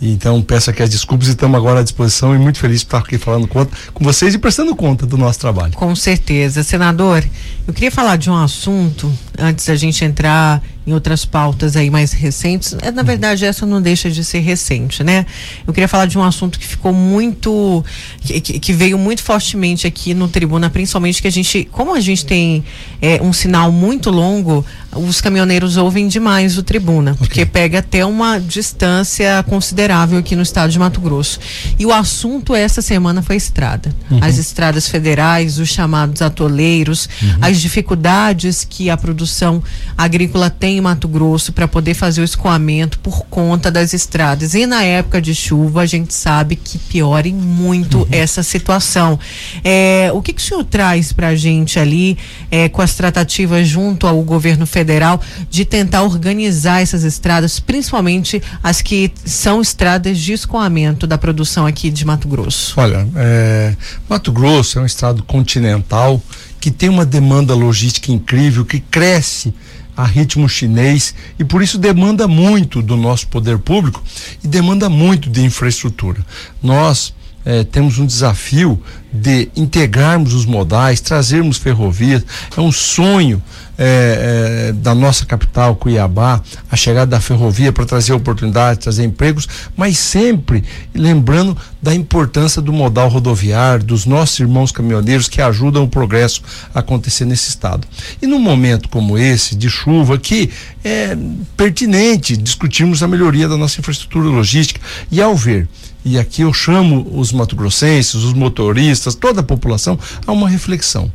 Então peço aqui as desculpas e estamos agora à disposição e muito feliz por estar aqui falando conta, com vocês e prestando conta do nosso trabalho. Com certeza. Senador, eu queria falar de um assunto antes da gente entrar em outras pautas aí mais recentes. É, na verdade, essa não deixa de ser recente, né? Eu queria falar de um assunto que ficou muito. que, que veio muito fortemente aqui no tribuna, principalmente que a gente, como a gente tem é, um sinal muito longo, os caminhoneiros ouvem demais o tribuna, okay. porque pega até uma distância considerável aqui no estado de Mato Grosso. E o assunto essa semana foi a estrada. Uhum. As estradas federais, os chamados atoleiros, uhum. as dificuldades que a produção agrícola tem em Mato Grosso para poder fazer o escoamento por conta das estradas. E na época de chuva, a gente sabe que piora muito uhum. essa situação. É, o que, que o senhor traz para a gente ali é, com as tratativas junto ao governo federal de tentar organizar essas estradas, principalmente as que são estradas de escoamento da produção aqui de Mato Grosso? Olha, é, Mato Grosso é um estado continental que tem uma demanda logística incrível, que cresce a ritmo chinês e por isso demanda muito do nosso poder público e demanda muito de infraestrutura. Nós eh, temos um desafio de integrarmos os modais, trazermos ferrovias. É um sonho é, é, da nossa capital, Cuiabá, a chegada da ferrovia para trazer oportunidades, trazer empregos, mas sempre lembrando da importância do modal rodoviário, dos nossos irmãos caminhoneiros que ajudam o progresso a acontecer nesse estado. E num momento como esse, de chuva, que é pertinente discutirmos a melhoria da nossa infraestrutura logística. E ao ver e aqui eu chamo os mato-grossenses, os motoristas, toda a população a uma reflexão.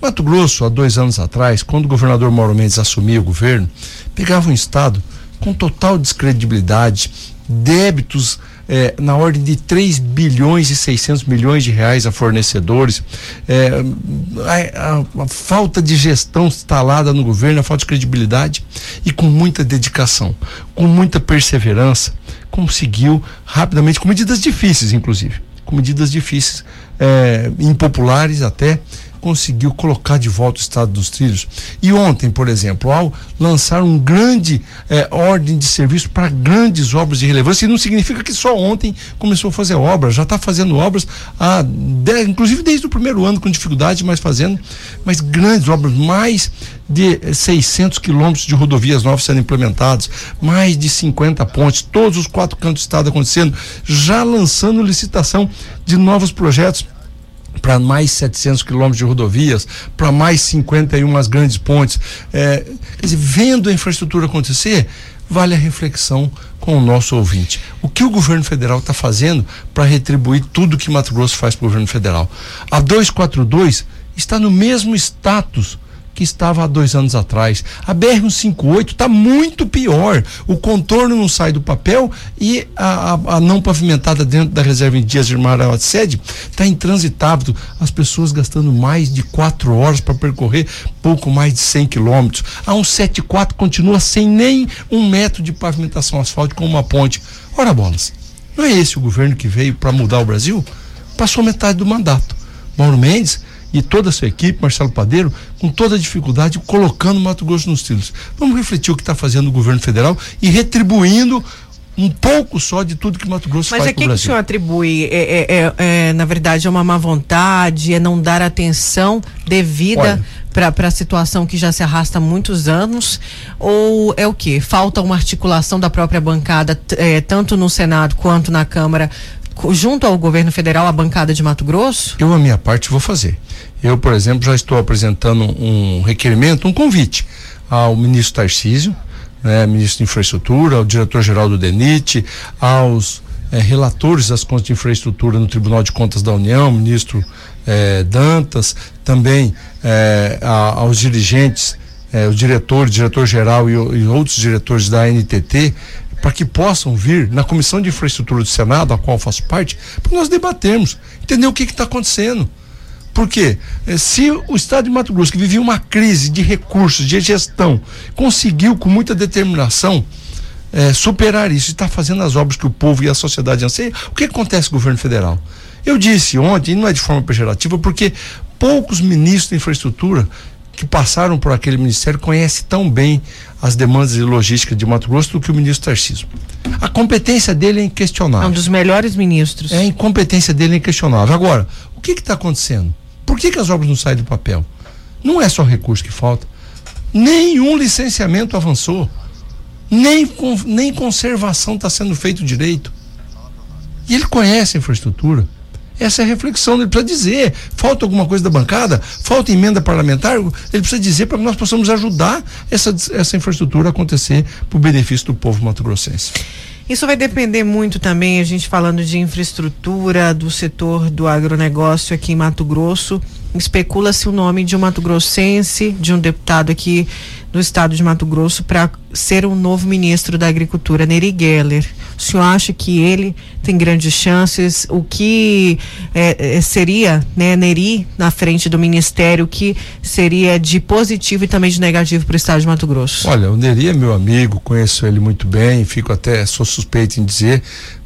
Mato Grosso, há dois anos atrás, quando o governador Mauro Mendes assumiu o governo, pegava um estado com total descredibilidade, débitos eh, na ordem de 3 bilhões e 600 milhões de reais a fornecedores, eh, a, a, a, falta de gestão instalada no governo, a falta de credibilidade e com muita dedicação, com muita perseverança, conseguiu rapidamente, com medidas difíceis, inclusive, com medidas difíceis, eh, impopulares até, conseguiu colocar de volta o estado dos trilhos. E ontem, por exemplo, ao lançar um grande eh, ordem de serviço para grandes obras de relevância, e não significa que só ontem começou a fazer obras, já está fazendo obras, há, de, inclusive desde o primeiro ano com dificuldade, mas fazendo, mas grandes obras, mais de 600 quilômetros de rodovias novas sendo implementadas, mais de 50 pontes, todos os quatro cantos do estado acontecendo, já lançando licitação de novos projetos para mais 700 quilômetros de rodovias, para mais 51 as grandes pontes. É, quer dizer, vendo a infraestrutura acontecer, vale a reflexão com o nosso ouvinte. O que o governo federal está fazendo para retribuir tudo que Mato Grosso faz para o governo federal? A 242 está no mesmo status que estava há dois anos atrás. A BR-158 está muito pior. O contorno não sai do papel e a, a, a não pavimentada dentro da reserva em Dias de Maravilha Sede está intransitável. As pessoas gastando mais de quatro horas para percorrer pouco mais de 100 quilômetros. A 174 continua sem nem um metro de pavimentação asfáltica com uma ponte. Ora bolas, não é esse o governo que veio para mudar o Brasil? Passou metade do mandato. Mauro Mendes e toda a sua equipe, Marcelo Padeiro, com toda a dificuldade, colocando o Mato Grosso nos trilhos. Vamos refletir o que está fazendo o governo federal e retribuindo um pouco só de tudo que Mato Grosso Mas faz a que, que o senhor atribui? É, é, é, é, na verdade, é uma má vontade, é não dar atenção devida para a situação que já se arrasta há muitos anos? Ou é o que? Falta uma articulação da própria bancada, é, tanto no Senado quanto na Câmara, junto ao governo federal, a bancada de Mato Grosso? Eu, a minha parte, vou fazer. Eu, por exemplo, já estou apresentando um requerimento, um convite ao ministro Tarcísio, né, ministro de Infraestrutura, ao diretor-geral do DENIT, aos eh, relatores das contas de infraestrutura no Tribunal de Contas da União, ministro eh, Dantas, também eh, a, aos dirigentes, o diretor, diretor-geral e, e outros diretores da NTT, para que possam vir na Comissão de Infraestrutura do Senado, a qual faço parte, para nós debatermos, entender o que está acontecendo. Porque eh, se o estado de Mato Grosso, que vivia uma crise de recursos, de gestão, conseguiu com muita determinação eh, superar isso e está fazendo as obras que o povo e a sociedade anseiam, o que acontece com o governo federal? Eu disse ontem, e não é de forma pejorativa, porque poucos ministros de infraestrutura que passaram por aquele ministério conhecem tão bem as demandas de logística de Mato Grosso do que o ministro Tarcísio. A competência dele é inquestionável. É um dos melhores ministros. É, a incompetência dele é inquestionável. Agora, o que está acontecendo? Por que, que as obras não saem do papel? Não é só recurso que falta. Nenhum licenciamento avançou. Nem, nem conservação está sendo feito direito. E ele conhece a infraestrutura. Essa é a reflexão. Ele precisa dizer: falta alguma coisa da bancada, falta emenda parlamentar. Ele precisa dizer para que nós possamos ajudar essa, essa infraestrutura a acontecer para o benefício do povo mato-grossense. Isso vai depender muito também, a gente falando de infraestrutura, do setor do agronegócio aqui em Mato Grosso. Especula-se o nome de um Mato Grossense, de um deputado aqui do estado de Mato Grosso, para ser o novo ministro da Agricultura, Neri Geller. O senhor acha que ele tem grandes chances? O que é, é, seria, né, Neri, na frente do ministério, o que seria de positivo e também de negativo para o estado de Mato Grosso? Olha, o Neri é meu amigo, conheço ele muito bem, fico até, sou suspeito em dizer,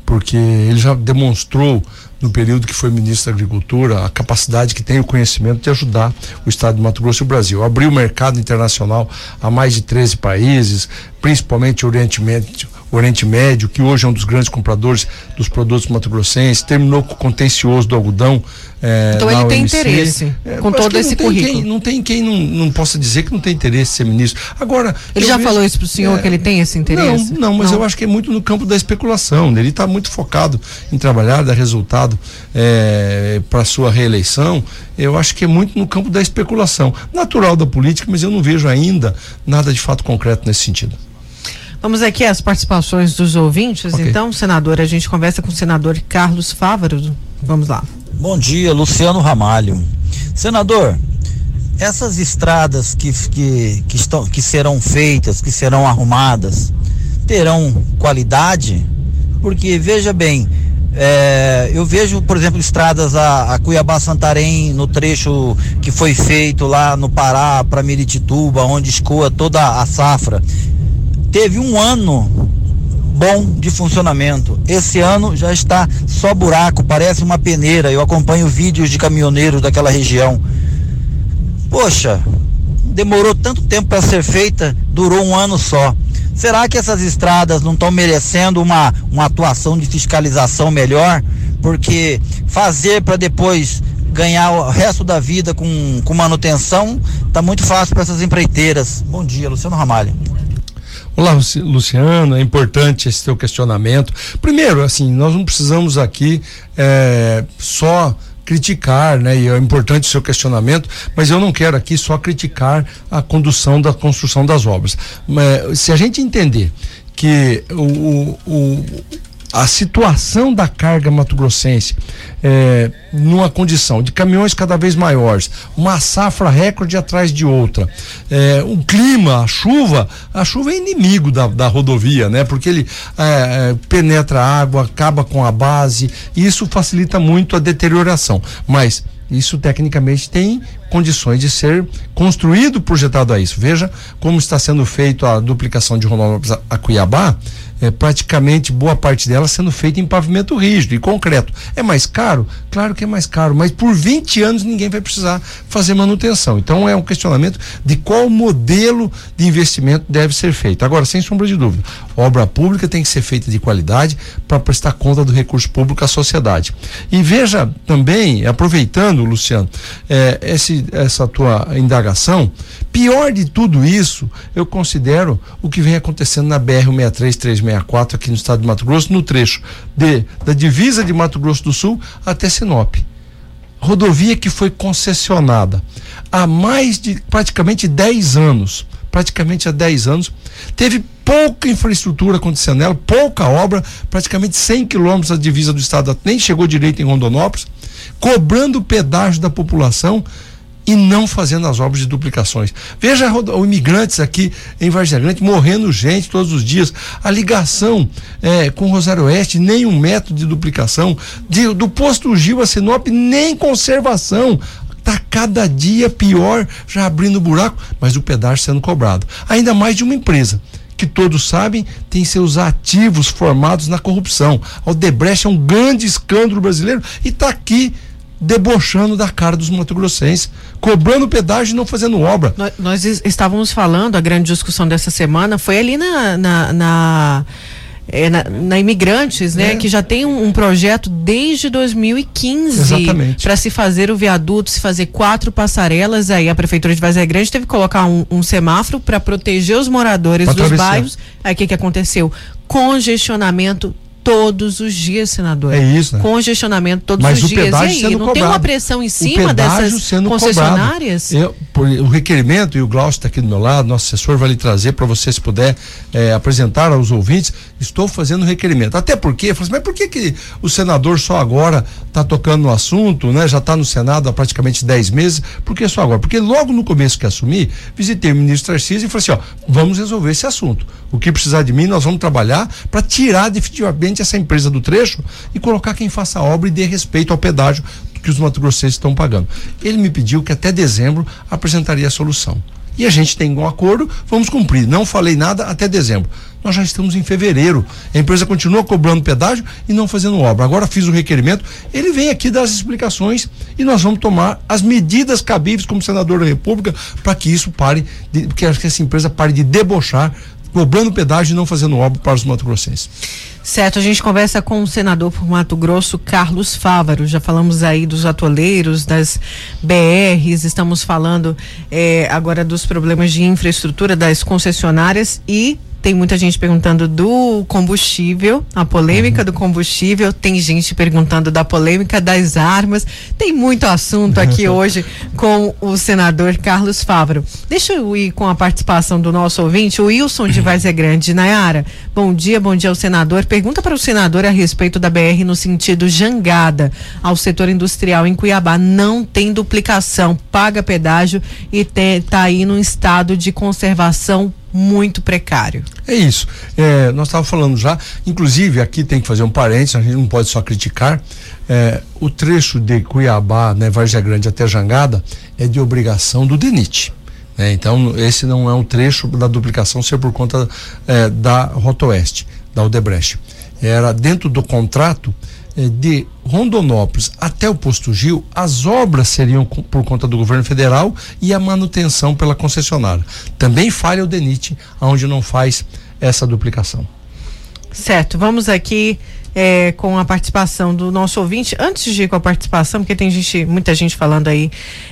porque ele já demonstrou no período que foi ministro da Agricultura, a capacidade que tem o conhecimento de ajudar o Estado de Mato Grosso e o Brasil. Abriu o mercado internacional a mais de 13 países, principalmente Oriente Médio, Oriente Médio, que hoje é um dos grandes compradores dos produtos mato-grossenses, terminou com o contencioso do algodão. É, então ele tem interesse é, com todo esse currículo. Quem, não tem quem não, não possa dizer que não tem interesse em ser ministro. Agora. Ele já vejo, falou isso para o senhor, é, que ele tem esse interesse? Não, não mas não. eu acho que é muito no campo da especulação. Ele está muito focado em trabalhar, dar resultado é, para sua reeleição. Eu acho que é muito no campo da especulação. Natural da política, mas eu não vejo ainda nada de fato concreto nesse sentido. Vamos aqui às participações dos ouvintes. Okay. Então, senador, a gente conversa com o senador Carlos Fávaro. Vamos lá. Bom dia, Luciano Ramalho. Senador, essas estradas que, que, que, estão, que serão feitas, que serão arrumadas, terão qualidade? Porque, veja bem, é, eu vejo, por exemplo, estradas a, a Cuiabá-Santarém, no trecho que foi feito lá no Pará para Miritituba, onde escoa toda a safra teve um ano bom de funcionamento. Esse ano já está só buraco, parece uma peneira. Eu acompanho vídeos de caminhoneiros daquela região. Poxa, demorou tanto tempo para ser feita, durou um ano só. Será que essas estradas não estão merecendo uma, uma atuação de fiscalização melhor? Porque fazer para depois ganhar o resto da vida com, com manutenção está muito fácil para essas empreiteiras. Bom dia, Luciano Ramalho. Olá, Luciano, é importante esse teu questionamento. Primeiro, assim, nós não precisamos aqui é, só criticar, né? E é importante o seu questionamento, mas eu não quero aqui só criticar a condução da construção das obras. Mas, se a gente entender que o, o, a situação da carga mato-grossense é, numa condição de caminhões cada vez maiores, uma safra recorde atrás de outra, é, o clima, a chuva, a chuva é inimigo da, da rodovia, né? Porque ele é, é penetra água, acaba com a base e isso facilita muito a deterioração. Mas Isso tecnicamente tem condições de ser construído, projetado a isso. Veja como está sendo feito a duplicação de Rondonópolis a Cuiabá, é, praticamente boa parte dela sendo feita em pavimento rígido e concreto. É mais caro? Claro que é mais caro, mas por 20 anos ninguém vai precisar fazer manutenção. Então é um questionamento de qual modelo de investimento deve ser feito. Agora, sem sombra de dúvida, obra pública tem que ser feita de qualidade para prestar conta do recurso público à sociedade. E veja também, aproveitando, Luciano, é, esse, essa tua indagação, pior de tudo isso, eu considero o que vem acontecendo na BR-163 64 aqui no estado de Mato Grosso, no trecho de, da divisa de Mato Grosso do Sul até Sinop. Rodovia que foi concessionada há mais de praticamente 10 anos. Praticamente há 10 anos. Teve pouca infraestrutura acontecendo nela, pouca obra, praticamente 100 quilômetros da divisa do estado, nem chegou direito em Rondonópolis, cobrando pedágio da população e não fazendo as obras de duplicações. Veja os imigrantes aqui em Vargem Grande morrendo gente todos os dias. A ligação é, com Rosário Oeste, nem um metro de duplicação. De, do posto Gil a Sinop, nem conservação. Está cada dia pior, já abrindo buraco, mas o pedágio sendo cobrado. Ainda mais de uma empresa que todos sabem tem seus ativos formados na corrupção. A Odebrecht é um grande escândalo brasileiro e está aqui debochando da cara dos mato-grossenses, cobrando pedágio e não fazendo obra. Nós, nós, estávamos falando, a grande discussão dessa semana foi ali na, na, na é, na, na, Imigrantes, né? É. Que já tem um, um, projeto desde 2015 para se fazer o viaduto, se fazer quatro passarelas. Aí a prefeitura de Vazia Grande teve que colocar um, um semáforo para proteger os moradores pra dos bairros. Aí o que, que aconteceu? Congestionamento todos os dias, senador. É isso, né? Congestionamento todos Mas os dias. E aí, não cobrado. tem uma pressão em cima dessas concessionárias? Eu, por, o requerimento, e o Glaucio está aqui do meu lado, nosso assessor vai lhe trazer para você, se puder, é, apresentar aos ouvintes. Estou fazendo requerimento. Até porque, assim, mas por que, que o senador só agora está tocando no assunto, né? Já está no Senado há praticamente 10 meses. Por que só agora? Porque logo no começo que assumi, visitei o ministro Tarcísio e falei assim: ó, vamos resolver esse assunto. O que precisar de mim, nós vamos trabalhar para tirar definitivamente essa empresa do trecho e colocar quem faça a obra e dê respeito ao pedágio que os mato-grossenses estão pagando. Ele me pediu que até dezembro apresentaria a solução. E a gente tem um acordo, vamos cumprir. Não falei nada até dezembro. Nós já estamos em fevereiro. A empresa continua cobrando pedágio e não fazendo obra. Agora fiz o requerimento, ele vem aqui dar as explicações e nós vamos tomar as medidas cabíveis como senador da República para que isso pare, de, que essa empresa pare de debochar cobrando pedágio e não fazendo obra para os mato-grossenses. Certo, a gente conversa com o senador por Mato Grosso, Carlos Fávaro. Já falamos aí dos atoleiros, das BRs, estamos falando eh, agora dos problemas de infraestrutura das concessionárias e tem muita gente perguntando do combustível, a polêmica uhum. do combustível. Tem gente perguntando da polêmica das armas. Tem muito assunto aqui hoje com o senador Carlos Fávaro. Deixa eu ir com a participação do nosso ouvinte, o Wilson de Várzea Grande. Nayara, bom dia, bom dia ao senador. Pergunta para o senador a respeito da BR no sentido jangada ao setor industrial em Cuiabá. Não tem duplicação, paga pedágio e está aí num estado de conservação muito precário. É isso. É, nós estávamos falando já, inclusive aqui tem que fazer um parênteses, a gente não pode só criticar. É, o trecho de Cuiabá, né, Vargem Grande até Jangada, é de obrigação do DENIT. Né? Então, esse não é um trecho da duplicação ser por conta é, da Rota Oeste, da Odebrecht. Era dentro do contrato de Rondonópolis até o posto Gil, as obras seriam por conta do governo federal e a manutenção pela concessionária. Também falha o DENIT, onde não faz essa duplicação. Certo, vamos aqui é, com a participação do nosso ouvinte. Antes de ir com a participação, porque tem gente, muita gente falando aí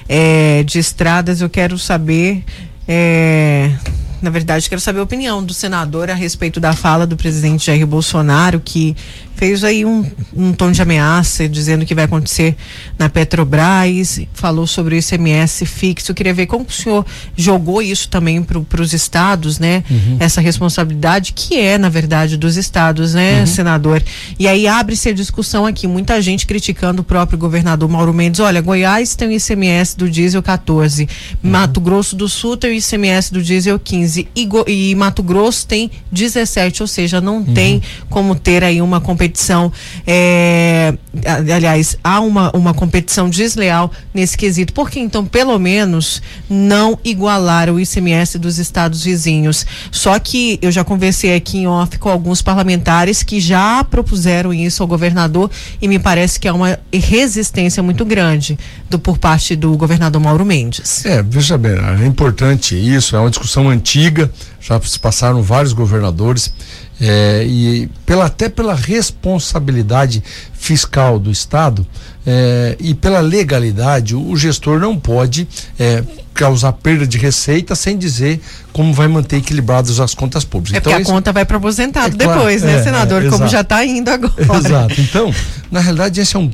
é, de estradas, eu quero saber. É, na verdade, quero saber a opinião do senador a respeito da fala do presidente Jair Bolsonaro, que fez aí um, um tom de ameaça, dizendo que vai acontecer na Petrobras, falou sobre o ICMS fixo. Eu queria ver como o senhor jogou isso também para os estados, né? Uhum. Essa responsabilidade que é, na verdade, dos estados, né, uhum. senador? E aí abre-se a discussão aqui, muita gente criticando o próprio governador Mauro Mendes. Olha, Goiás tem o ICMS do diesel 14, uhum. Mato Grosso do Sul tem o ICMS do diesel 15 e, e Mato Grosso tem 17, ou seja, não uhum. tem como ter aí uma competição competição, é, aliás, há uma, uma competição desleal nesse quesito. Por que então, pelo menos, não igualar o ICMS dos estados vizinhos? Só que eu já conversei aqui em off com alguns parlamentares que já propuseram isso ao governador e me parece que há uma resistência muito grande do, por parte do governador Mauro Mendes. É, veja bem, é importante isso, é uma discussão antiga, já se passaram vários governadores. É, e pela, até pela responsabilidade fiscal do Estado é, e pela legalidade, o, o gestor não pode é, causar perda de receita sem dizer como vai manter equilibradas as contas públicas. É então, porque a conta vai para aposentado é depois, claro, né, é, senador? É, como já está indo agora. Exato. Então, na realidade, esse é um,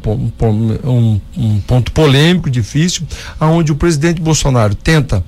um, um ponto polêmico, difícil, aonde o presidente Bolsonaro tenta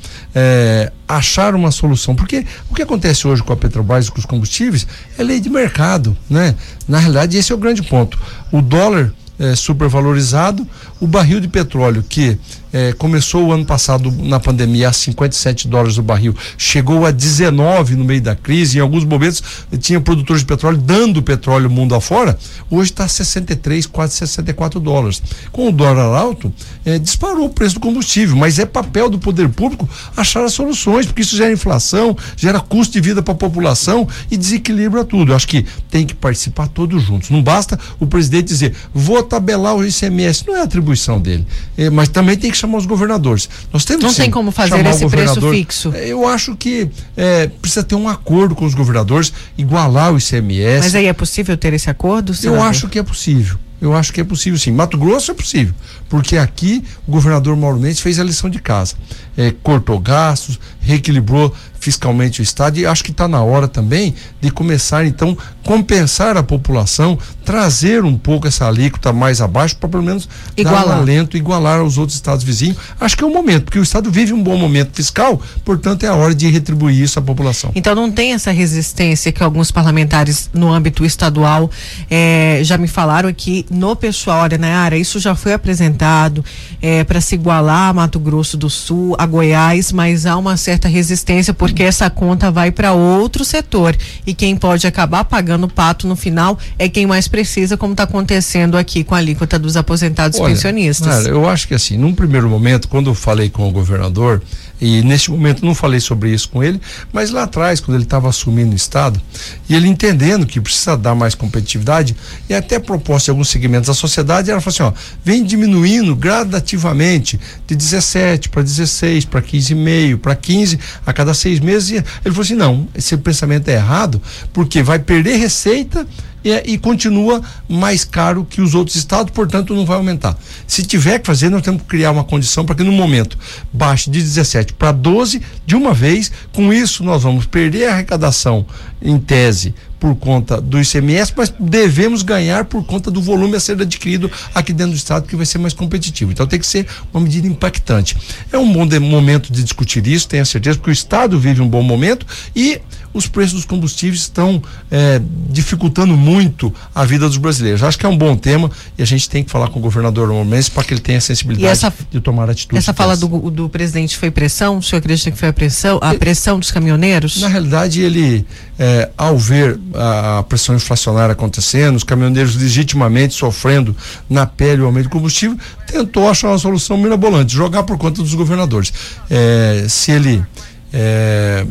achar uma solução. Porque o que acontece hoje com a Petrobras e com os combustíveis é lei de mercado, né? Na realidade, esse é o grande ponto. O dólar é, supervalorizado, o barril de petróleo que é, começou o ano passado na pandemia a 57 dólares o barril, chegou a 19 no meio da crise. Em alguns momentos tinha produtores de petróleo dando petróleo mundo afora. Hoje está 63, quase 64 dólares. Com o dólar alto, é, disparou o preço do combustível, mas é papel do poder público achar as soluções, porque isso gera inflação, gera custo de vida para a população e desequilibra tudo. Eu acho que tem que participar todos juntos. Não basta o presidente dizer, vou tabelar o ICMS, não é atribuição dele, é, mas também tem que chamar os governadores. Nós temos Não tem como fazer esse preço fixo. É, eu acho que é, precisa ter um acordo com os governadores, igualar o ICMS. Mas aí é possível ter esse acordo? Eu acho que é possível. Eu acho que é possível sim. Mato Grosso é possível, porque aqui o governador Mauro Mendes fez a lição de casa. É, cortou gastos, reequilibrou fiscalmente o Estado e acho que está na hora também de começar, então, compensar a população, trazer um pouco essa alíquota mais abaixo para pelo menos igualar. dar um alento, igualar aos outros estados vizinhos. Acho que é o momento, porque o Estado vive um bom momento fiscal, portanto é a hora de retribuir isso à população. Então não tem essa resistência que alguns parlamentares no âmbito estadual eh, já me falaram aqui no pessoal, olha, Nayara, isso já foi apresentado eh, para se igualar a Mato Grosso do Sul, a Goiás, mas há uma certa resistência porque porque essa conta vai para outro setor e quem pode acabar pagando o pato no final é quem mais precisa, como está acontecendo aqui com a alíquota dos aposentados Olha, pensionistas. Cara, eu acho que assim, num primeiro momento, quando eu falei com o governador, e neste momento não falei sobre isso com ele, mas lá atrás, quando ele estava assumindo o Estado, e ele entendendo que precisa dar mais competitividade, e até proposta de alguns segmentos da sociedade, ela falou assim: ó, vem diminuindo gradativamente de 17 para 16, para 15,5, para 15 a cada seis meses. Ele falou assim: não, esse pensamento é errado, porque vai perder receita e, e, continua mais caro que os outros estados, portanto não vai aumentar. Se tiver que fazer, nós temos que criar uma condição para que no momento baixe de 17 para 12 de uma vez. Com isso, nós vamos perder a arrecadação em tese por conta do ICMS, mas devemos ganhar por conta do volume a ser adquirido aqui dentro do estado, que vai ser mais competitivo. Então tem que ser uma medida impactante. É um bom de, momento de discutir isso, tenho certeza, porque o estado vive um bom momento e os preços dos combustíveis estão é, dificultando muito a vida dos brasileiros. Acho que é um bom tema e a gente tem que falar com o governador Mendes para que ele tenha a sensibilidade essa, de tomar atitude. Essa fala do, do, presidente foi pressão? O senhor acredita que foi a pressão, a pressão dos caminhoneiros? Na realidade, ele, é, ao ver a pressão inflacionária acontecendo, os caminhoneiros legitimamente sofrendo na pele o aumento do combustível, tentou achar uma solução mirabolante, jogar por conta dos governadores. É, se ele é,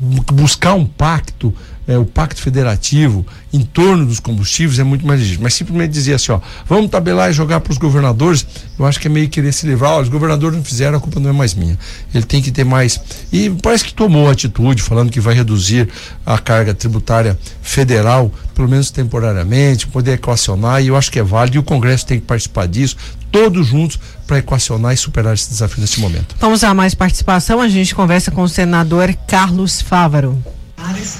buscar um pacto, é, o pacto federativo em torno dos combustíveis é muito mais legítimo. Mas simplesmente dizer assim, ó, vamos tabelar e jogar para os governadores, eu acho que é meio querer se livrar, ó, os governadores não fizeram, a culpa não é mais minha. Ele tem que ter mais. E parece que tomou atitude, falando que vai reduzir a carga tributária federal, pelo menos temporariamente, poder equacionar, e eu acho que é válido, e o Congresso tem que participar disso, todos juntos para equacionar e superar esse desafio nesse momento. Vamos a mais participação. A gente conversa com o senador Carlos Fávaro.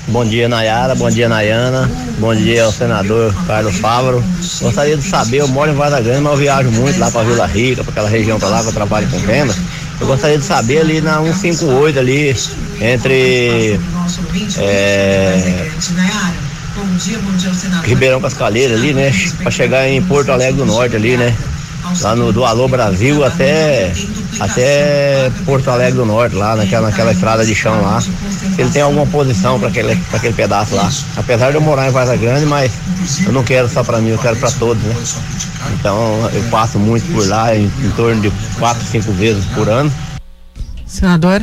Bom dia, Nayara. Bom dia, Nayana. Bom dia ao senador Carlos Fávaro. Gostaria de saber, eu moro em Varda Grande, mas eu viajo muito lá para Vila Rica, para aquela região para lá que eu trabalho com venda. Eu gostaria de saber ali na 158 ali, entre. É, Ribeirão Cascaleira ali, né? Para chegar em Porto Alegre do Norte ali, né? Lá no do Alô Brasil até até Porto Alegre do Norte, lá naquela, naquela estrada de chão lá. Ele tem alguma posição para aquele, aquele pedaço lá. Apesar de eu morar em Vaza Grande, mas eu não quero só para mim, eu quero para todos, né? Então eu passo muito por lá, em, em torno de quatro, cinco vezes por ano. Senador?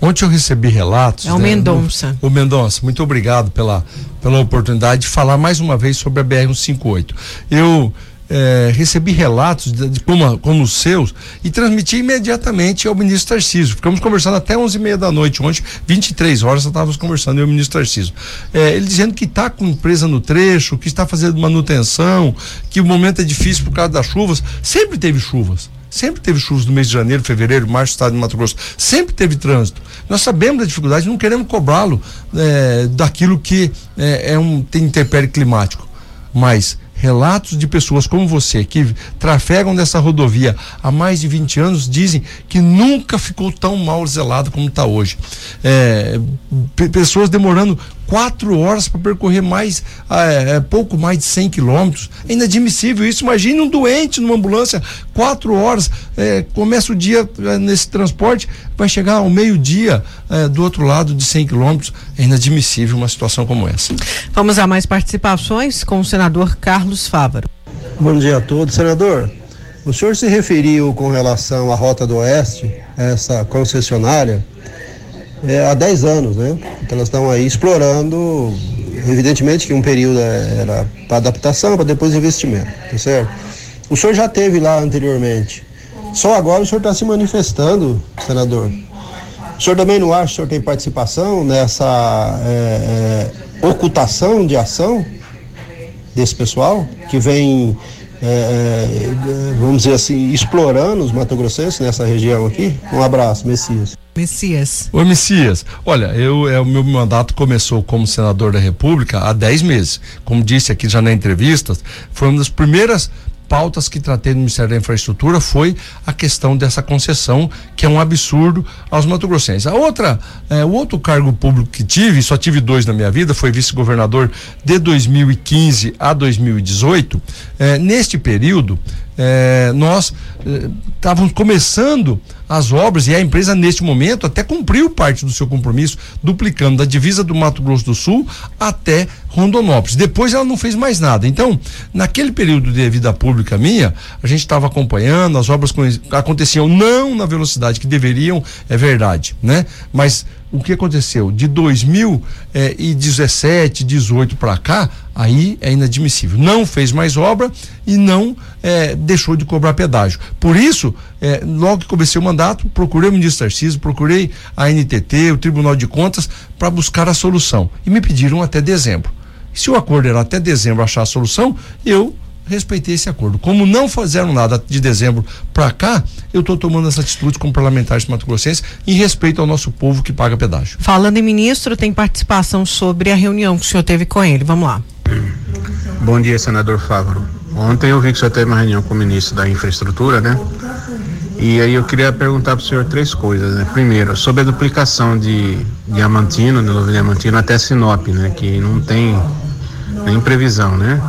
Ontem eu recebi relatos. É o né, Mendonça. O Mendonça, muito obrigado pela, pela oportunidade de falar mais uma vez sobre a BR-158. Eu é, recebi relatos de, de, como, como os seus e transmiti imediatamente ao ministro Tarcísio. Ficamos conversando até 11 e meia da noite, ontem, 23 horas, estávamos conversando, eu e o ministro Tarcísio. É, ele dizendo que está com empresa no trecho, que está fazendo manutenção, que o momento é difícil por causa das chuvas. Sempre teve chuvas. Sempre teve chuvas no mês de janeiro, fevereiro, março, estado de Mato Grosso. Sempre teve trânsito. Nós sabemos da dificuldade, não queremos cobrá-lo é, daquilo que é, é um tem interpério climático. Mas relatos de pessoas como você que trafegam dessa rodovia há mais de 20 anos dizem que nunca ficou tão mal zelado como está hoje. É, pessoas demorando quatro horas para percorrer mais é, é, pouco mais de 100 quilômetros. É inadmissível isso. Imagine um doente numa ambulância, quatro horas, é, começa o dia é, nesse transporte, vai chegar ao meio-dia é, do outro lado de 100 quilômetros. É inadmissível uma situação como essa. Vamos a mais participações com o senador Carlos Fávaro. Bom dia a todos, senador. O senhor se referiu com relação à Rota do Oeste, essa concessionária é, há 10 anos, né? Então elas estão aí explorando, evidentemente que um período era para adaptação, para depois investimento, tá certo? O senhor já teve lá anteriormente. Só agora o senhor está se manifestando, senador. O senhor também não acha que o senhor tem participação nessa é, é, ocultação de ação desse pessoal que vem, é, é vamos dizer assim, explorando os matogrossenses nessa região aqui? Um abraço, Messias. Messias. Ô Messias, olha, eu, é, o meu mandato começou como senador da República há 10 meses. Como disse aqui já na entrevista, foi uma das primeiras pautas que tratei no Ministério da Infraestrutura foi a questão dessa concessão, que é um absurdo aos matogrossenses. A outra, é, o outro cargo público que tive, só tive dois na minha vida, foi vice-governador de 2015 a 2018. É, neste período, é, nós estávamos começando as obras e a empresa neste momento até cumpriu parte do seu compromisso, duplicando da divisa do Mato Grosso do Sul até Rondonópolis. Depois ela não fez mais nada. Então, naquele período de vida pública minha, a gente estava acompanhando, as obras aconteciam não na velocidade que deveriam, é verdade, né? Mas o que aconteceu de 2017, 18 para cá, aí é inadmissível. Não fez mais obra e não é, deixou de cobrar pedágio. Por isso, é, logo que comecei o mandato, procurei o ministro Tarcísio, procurei a NTT, o Tribunal de Contas, para buscar a solução. E me pediram até dezembro. Se o acordo era até dezembro achar a solução, eu respeitei esse acordo. Como não fizeram nada de dezembro para cá, eu estou tomando essa atitude como parlamentar de Mato Grossense em respeito ao nosso povo que paga pedágio. Falando em ministro, tem participação sobre a reunião que o senhor teve com ele. Vamos lá. Bom dia, senador Fávaro. Ontem eu vi que o senhor teve uma reunião com o ministro da Infraestrutura, né? E aí eu queria perguntar para o senhor três coisas, né? Primeiro, sobre a duplicação de Diamantino, de Novo Diamantino até Sinop, né? Que não tem nem previsão, né?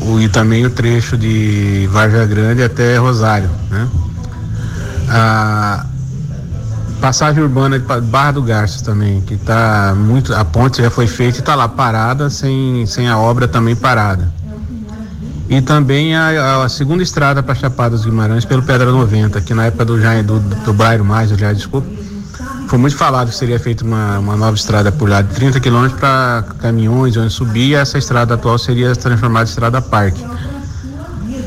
O, e também o trecho de Varja Grande até Rosário, né? A passagem urbana de Barra do Garças também, que está muito, a ponte já foi feita e está lá parada, sem, sem a obra também parada. E também a, a segunda estrada para Chapada dos Guimarães pelo Pedra 90, que na época do, do, do Brairo Mais, já desculpa, foi muito falado que seria feita uma, uma nova estrada por lá de 30 quilômetros para caminhões, onde subir, e essa estrada atual seria transformada em estrada parque.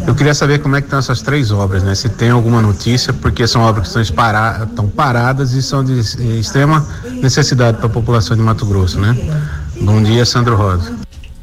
Eu queria saber como é que estão essas três obras, né? Se tem alguma notícia, porque são obras que estão, estão paradas e são de extrema necessidade para a população de Mato Grosso, né? Bom dia, Sandro Rosa.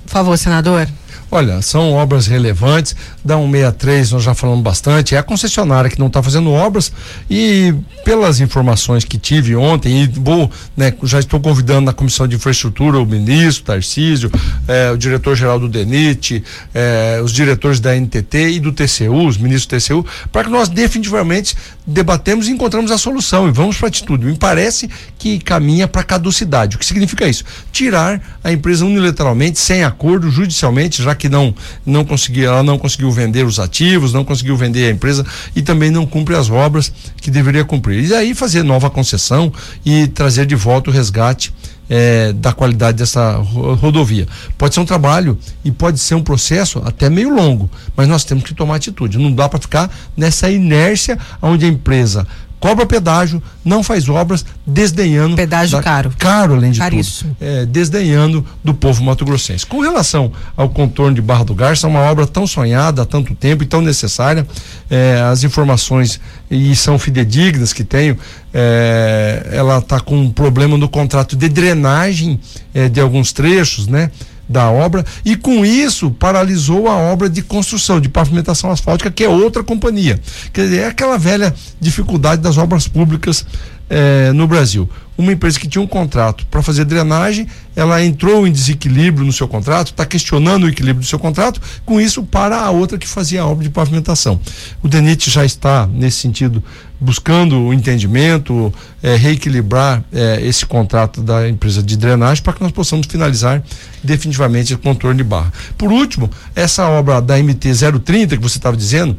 Por favor, senador. Olha, são obras relevantes. Da 163 nós já falamos bastante. É a concessionária que não está fazendo obras e pelas informações que tive ontem e vou, né, já estou convidando na comissão de infraestrutura o ministro Tarcísio, eh, o diretor-geral do DENIT, eh, os diretores da NTT e do TCU, os ministros do TCU, para que nós definitivamente debatemos e encontramos a solução e vamos para a atitude. Me parece que caminha para caducidade. O que significa isso? Tirar a empresa unilateralmente, sem acordo, judicialmente, já que não não conseguiu, ela não conseguiu vender os ativos, não conseguiu vender a empresa e também não cumpre as obras que deveria cumprir. E aí fazer nova concessão e trazer de volta o resgate é, da qualidade dessa rodovia. Pode ser um trabalho e pode ser um processo até meio longo, mas nós temos que tomar atitude. Não dá para ficar nessa inércia onde a empresa cobra pedágio, não faz obras, desdenhando. Pedágio da, caro. Caro, além de Caríssimo. tudo. É, desdenhando do povo mato-grossense. Com relação ao contorno de Barra do Garça, é uma obra tão sonhada há tanto tempo e tão necessária. É, as informações e são fidedignas que tenho. É, ela está com um problema no contrato de drenagem é, de alguns trechos, né? Da obra e com isso paralisou a obra de construção de pavimentação asfáltica que é outra companhia. Quer dizer é aquela velha dificuldade das obras públicas eh, no Brasil uma empresa que tinha um contrato para fazer drenagem, ela entrou em desequilíbrio no seu contrato, está questionando o equilíbrio do seu contrato, com isso para a outra que fazia a obra de pavimentação. O DENIT já está, nesse sentido, buscando o entendimento, é, reequilibrar é, esse contrato da empresa de drenagem para que nós possamos finalizar definitivamente o contorno de barra. Por último, essa obra da MT 030 que você estava dizendo,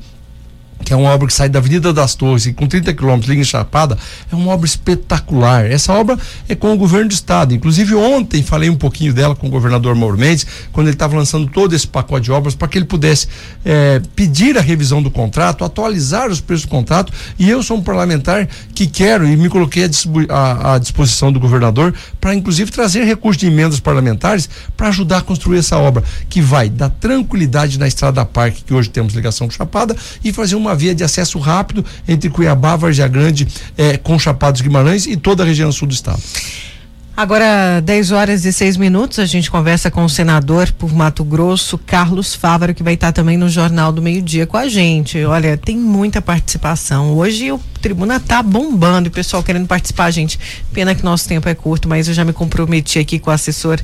que é uma obra que sai da Avenida das Torres e com 30 quilômetros liga em Chapada, é uma obra espetacular. Essa obra é com o governo do estado. Inclusive ontem falei um pouquinho dela com o governador Mauro Mendes, quando ele estava lançando todo esse pacote de obras para que ele pudesse é, pedir a revisão do contrato, atualizar os preços do contrato. E eu sou um parlamentar que quero e me coloquei à, disposição do governador para inclusive trazer recursos de emendas parlamentares para ajudar a construir essa obra que vai dar tranquilidade na estrada Parque que hoje temos ligação com Chapada e fazer uma uma via de acesso rápido entre Cuiabá, Vargem Grande, eh, com Chapados Guimarães e toda a região sul do estado. Agora, 10 horas e 6 minutos, a gente conversa com o senador por Mato Grosso, Carlos Fávaro, que vai estar também no Jornal do Meio Dia com a gente. Olha, tem muita participação. Hoje o Tribuna tá bombando e o pessoal querendo participar, gente. Pena que nosso tempo é curto, mas eu já me comprometi aqui com o assessor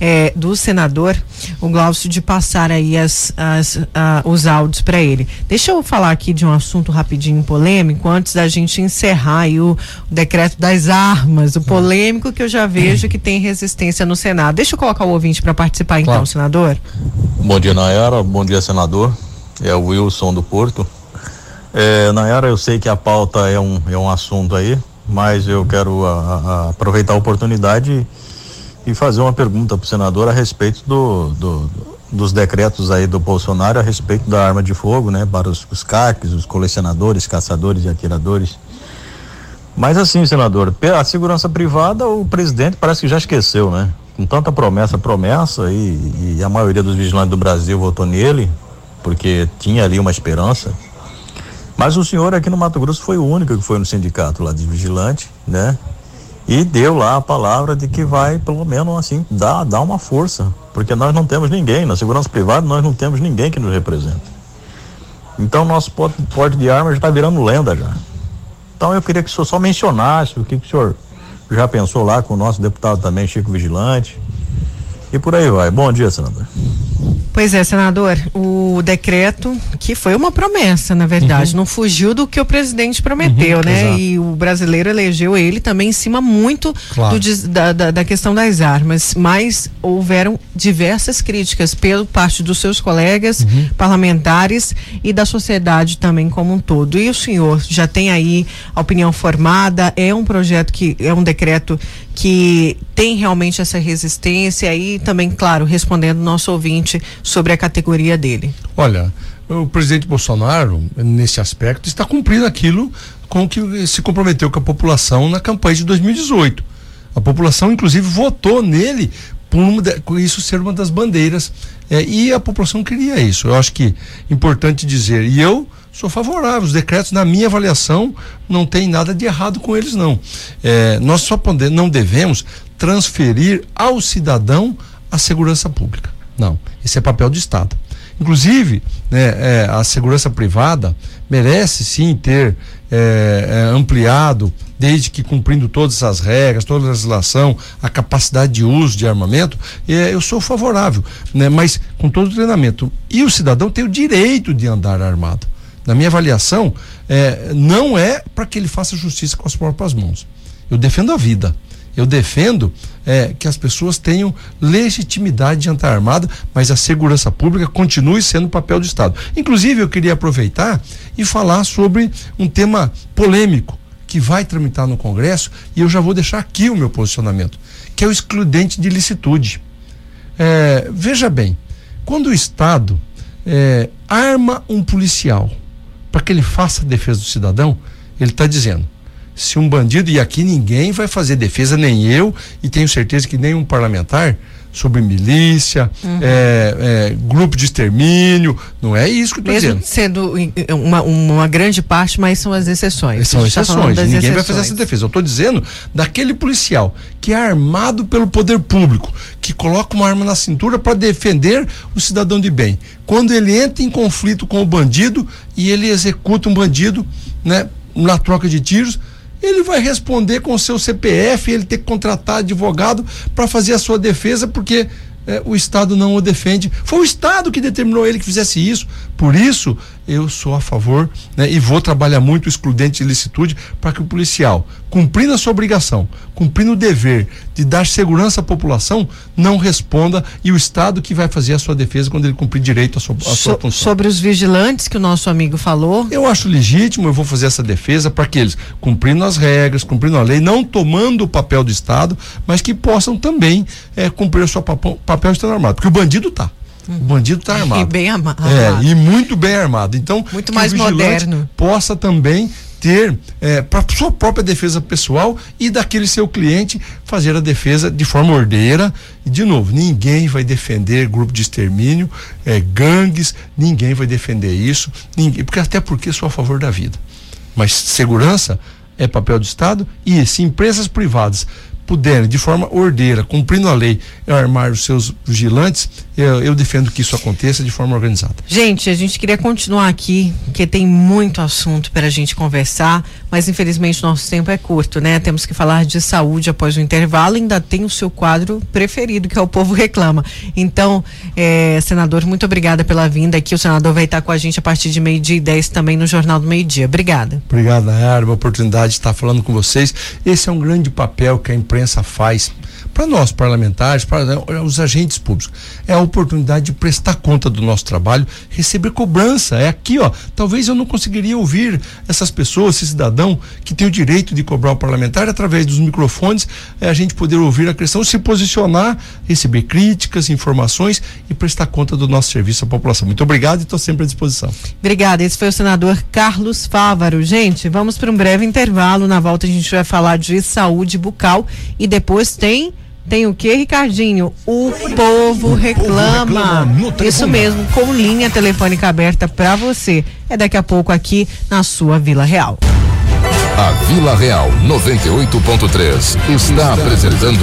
eh, do senador, o Glaucio, de passar aí as, as, os áudios para ele. Deixa eu falar aqui de um assunto rapidinho polêmico, antes da gente encerrar aí o, o decreto das armas, o polêmico que eu já vi vejo que tem resistência no Senado. Deixa eu colocar o ouvinte para participar então, claro. senador. Bom dia, Nayara. Bom dia, senador. É o Wilson do Porto. É, Nayara, eu sei que a pauta é um, é um assunto aí, mas eu quero a, a, aproveitar a oportunidade e, e fazer uma pergunta para o senador a respeito do, do, dos decretos aí do Bolsonaro a respeito da arma de fogo, né, para os, os CACs, os colecionadores, caçadores e atiradores. Mas assim, senador, a segurança privada, o presidente parece que já esqueceu, né? Com tanta promessa, promessa, e, e a maioria dos vigilantes do Brasil votou nele, porque tinha ali uma esperança. Mas o senhor aqui no Mato Grosso foi o único que foi no sindicato lá de vigilante, né? E deu lá a palavra de que vai, pelo menos assim, dar, dar uma força. Porque nós não temos ninguém, na segurança privada nós não temos ninguém que nos represente. Então nosso porte de armas já está virando lenda já. Então eu queria que o senhor só mencionasse o que, que o senhor já pensou lá com o nosso deputado também, Chico Vigilante. E por aí vai. Bom dia, senador. Pois é, senador, o decreto, que foi uma promessa, na verdade, uhum. não fugiu do que o presidente prometeu, uhum, né? Exato. E o brasileiro elegeu ele também em cima muito claro. do, da, da, da, questão das armas, mas houveram diversas críticas pelo parte dos seus colegas uhum. parlamentares e da sociedade também como um todo. E o senhor já tem aí a opinião formada, é um projeto que, é um decreto que tem realmente essa resistência e também, claro, respondendo nosso ouvinte sobre a categoria dele. Olha, o presidente Bolsonaro, nesse aspecto, está cumprindo aquilo com que se comprometeu com a população na campanha de 2018. A população, inclusive, votou nele por isso ser uma das bandeiras. É, e a população queria isso. Eu acho que é importante dizer. E eu sou favorável. Os decretos, na minha avaliação, não tem nada de errado com eles, não. É, nós só podemos, não devemos transferir ao cidadão a segurança pública. Não. Esse é papel do Estado. Inclusive, né, é, a segurança privada merece sim ter é, é, ampliado, desde que cumprindo todas as regras, toda a legislação, a capacidade de uso de armamento, é, eu sou favorável, né, mas com todo o treinamento. E o cidadão tem o direito de andar armado na minha avaliação, é, não é para que ele faça justiça com as próprias mãos. Eu defendo a vida. Eu defendo é, que as pessoas tenham legitimidade de andar armada, mas a segurança pública continue sendo papel do Estado. Inclusive, eu queria aproveitar e falar sobre um tema polêmico que vai tramitar no Congresso e eu já vou deixar aqui o meu posicionamento, que é o excludente de licitude. É, veja bem, quando o Estado é, arma um policial para que ele faça a defesa do cidadão, ele está dizendo: se um bandido, e aqui ninguém vai fazer defesa, nem eu, e tenho certeza que nenhum parlamentar, sobre milícia, uhum. é, é, grupo de extermínio, não é isso que eu estou dizendo. sendo uma, uma grande parte, mas são as exceções. São tá exceções, ninguém exceções. vai fazer essa defesa. Eu estou dizendo daquele policial que é armado pelo poder público, que coloca uma arma na cintura para defender o cidadão de bem. Quando ele entra em conflito com o bandido e ele executa um bandido, né, na troca de tiros, ele vai responder com o seu CPF, ele ter que contratar advogado para fazer a sua defesa, porque é, o Estado não o defende. Foi o Estado que determinou ele que fizesse isso. Por isso, eu sou a favor né, e vou trabalhar muito o excludente de licitude para que o policial, cumprindo a sua obrigação, cumprindo o dever de dar segurança à população, não responda e o Estado que vai fazer a sua defesa quando ele cumprir direito à sua, à sua função. Sobre os vigilantes que o nosso amigo falou. Eu acho legítimo, eu vou fazer essa defesa para que eles, cumprindo as regras, cumprindo a lei, não tomando o papel do Estado, mas que possam também é, cumprir o seu papel, papel estando armado. Porque o bandido está. O bandido está armado. E bem armado. É, e muito bem armado. Então, muito mais moderno. Possa também ter é, para sua própria defesa pessoal e daquele seu cliente fazer a defesa de forma ordeira. E de novo, ninguém vai defender grupo de extermínio, é, gangues, ninguém vai defender isso, ninguém, porque até porque sou a favor da vida. Mas segurança é papel do Estado e se empresas privadas puderem, de forma ordeira, cumprindo a lei, armar os seus vigilantes, eu, eu, defendo que isso aconteça de forma organizada. Gente, a gente queria continuar aqui, porque tem muito assunto para a gente conversar, mas infelizmente nosso tempo é curto, né? Temos que falar de saúde após o intervalo. Ainda tem o seu quadro preferido, que é o Povo Reclama. Então, é, senador, muito obrigada pela vinda aqui. O senador vai estar com a gente a partir de meio-dia e dez também no Jornal do Meio Dia. Obrigada. Obrigado, Nayara. Uma oportunidade de estar falando com vocês. Esse é um grande papel que a imprensa faz para nós parlamentares, para né, os agentes públicos. É a oportunidade de prestar conta do nosso trabalho, receber cobrança. É aqui, ó. Talvez eu não conseguiria ouvir essas pessoas, esse cidadão que tem o direito de cobrar o parlamentar através dos microfones, é a gente poder ouvir a questão, se posicionar, receber críticas, informações e prestar conta do nosso serviço à população. Muito obrigado e estou sempre à disposição. Obrigada. Esse foi o senador Carlos Fávaro. Gente, vamos para um breve intervalo. Na volta a gente vai falar de saúde bucal e depois tem tem o que, Ricardinho? O povo reclama. Povo reclama Isso mesmo, com linha telefônica aberta para você. É daqui a pouco aqui na sua Vila Real. A Vila Real 98.3 está apresentando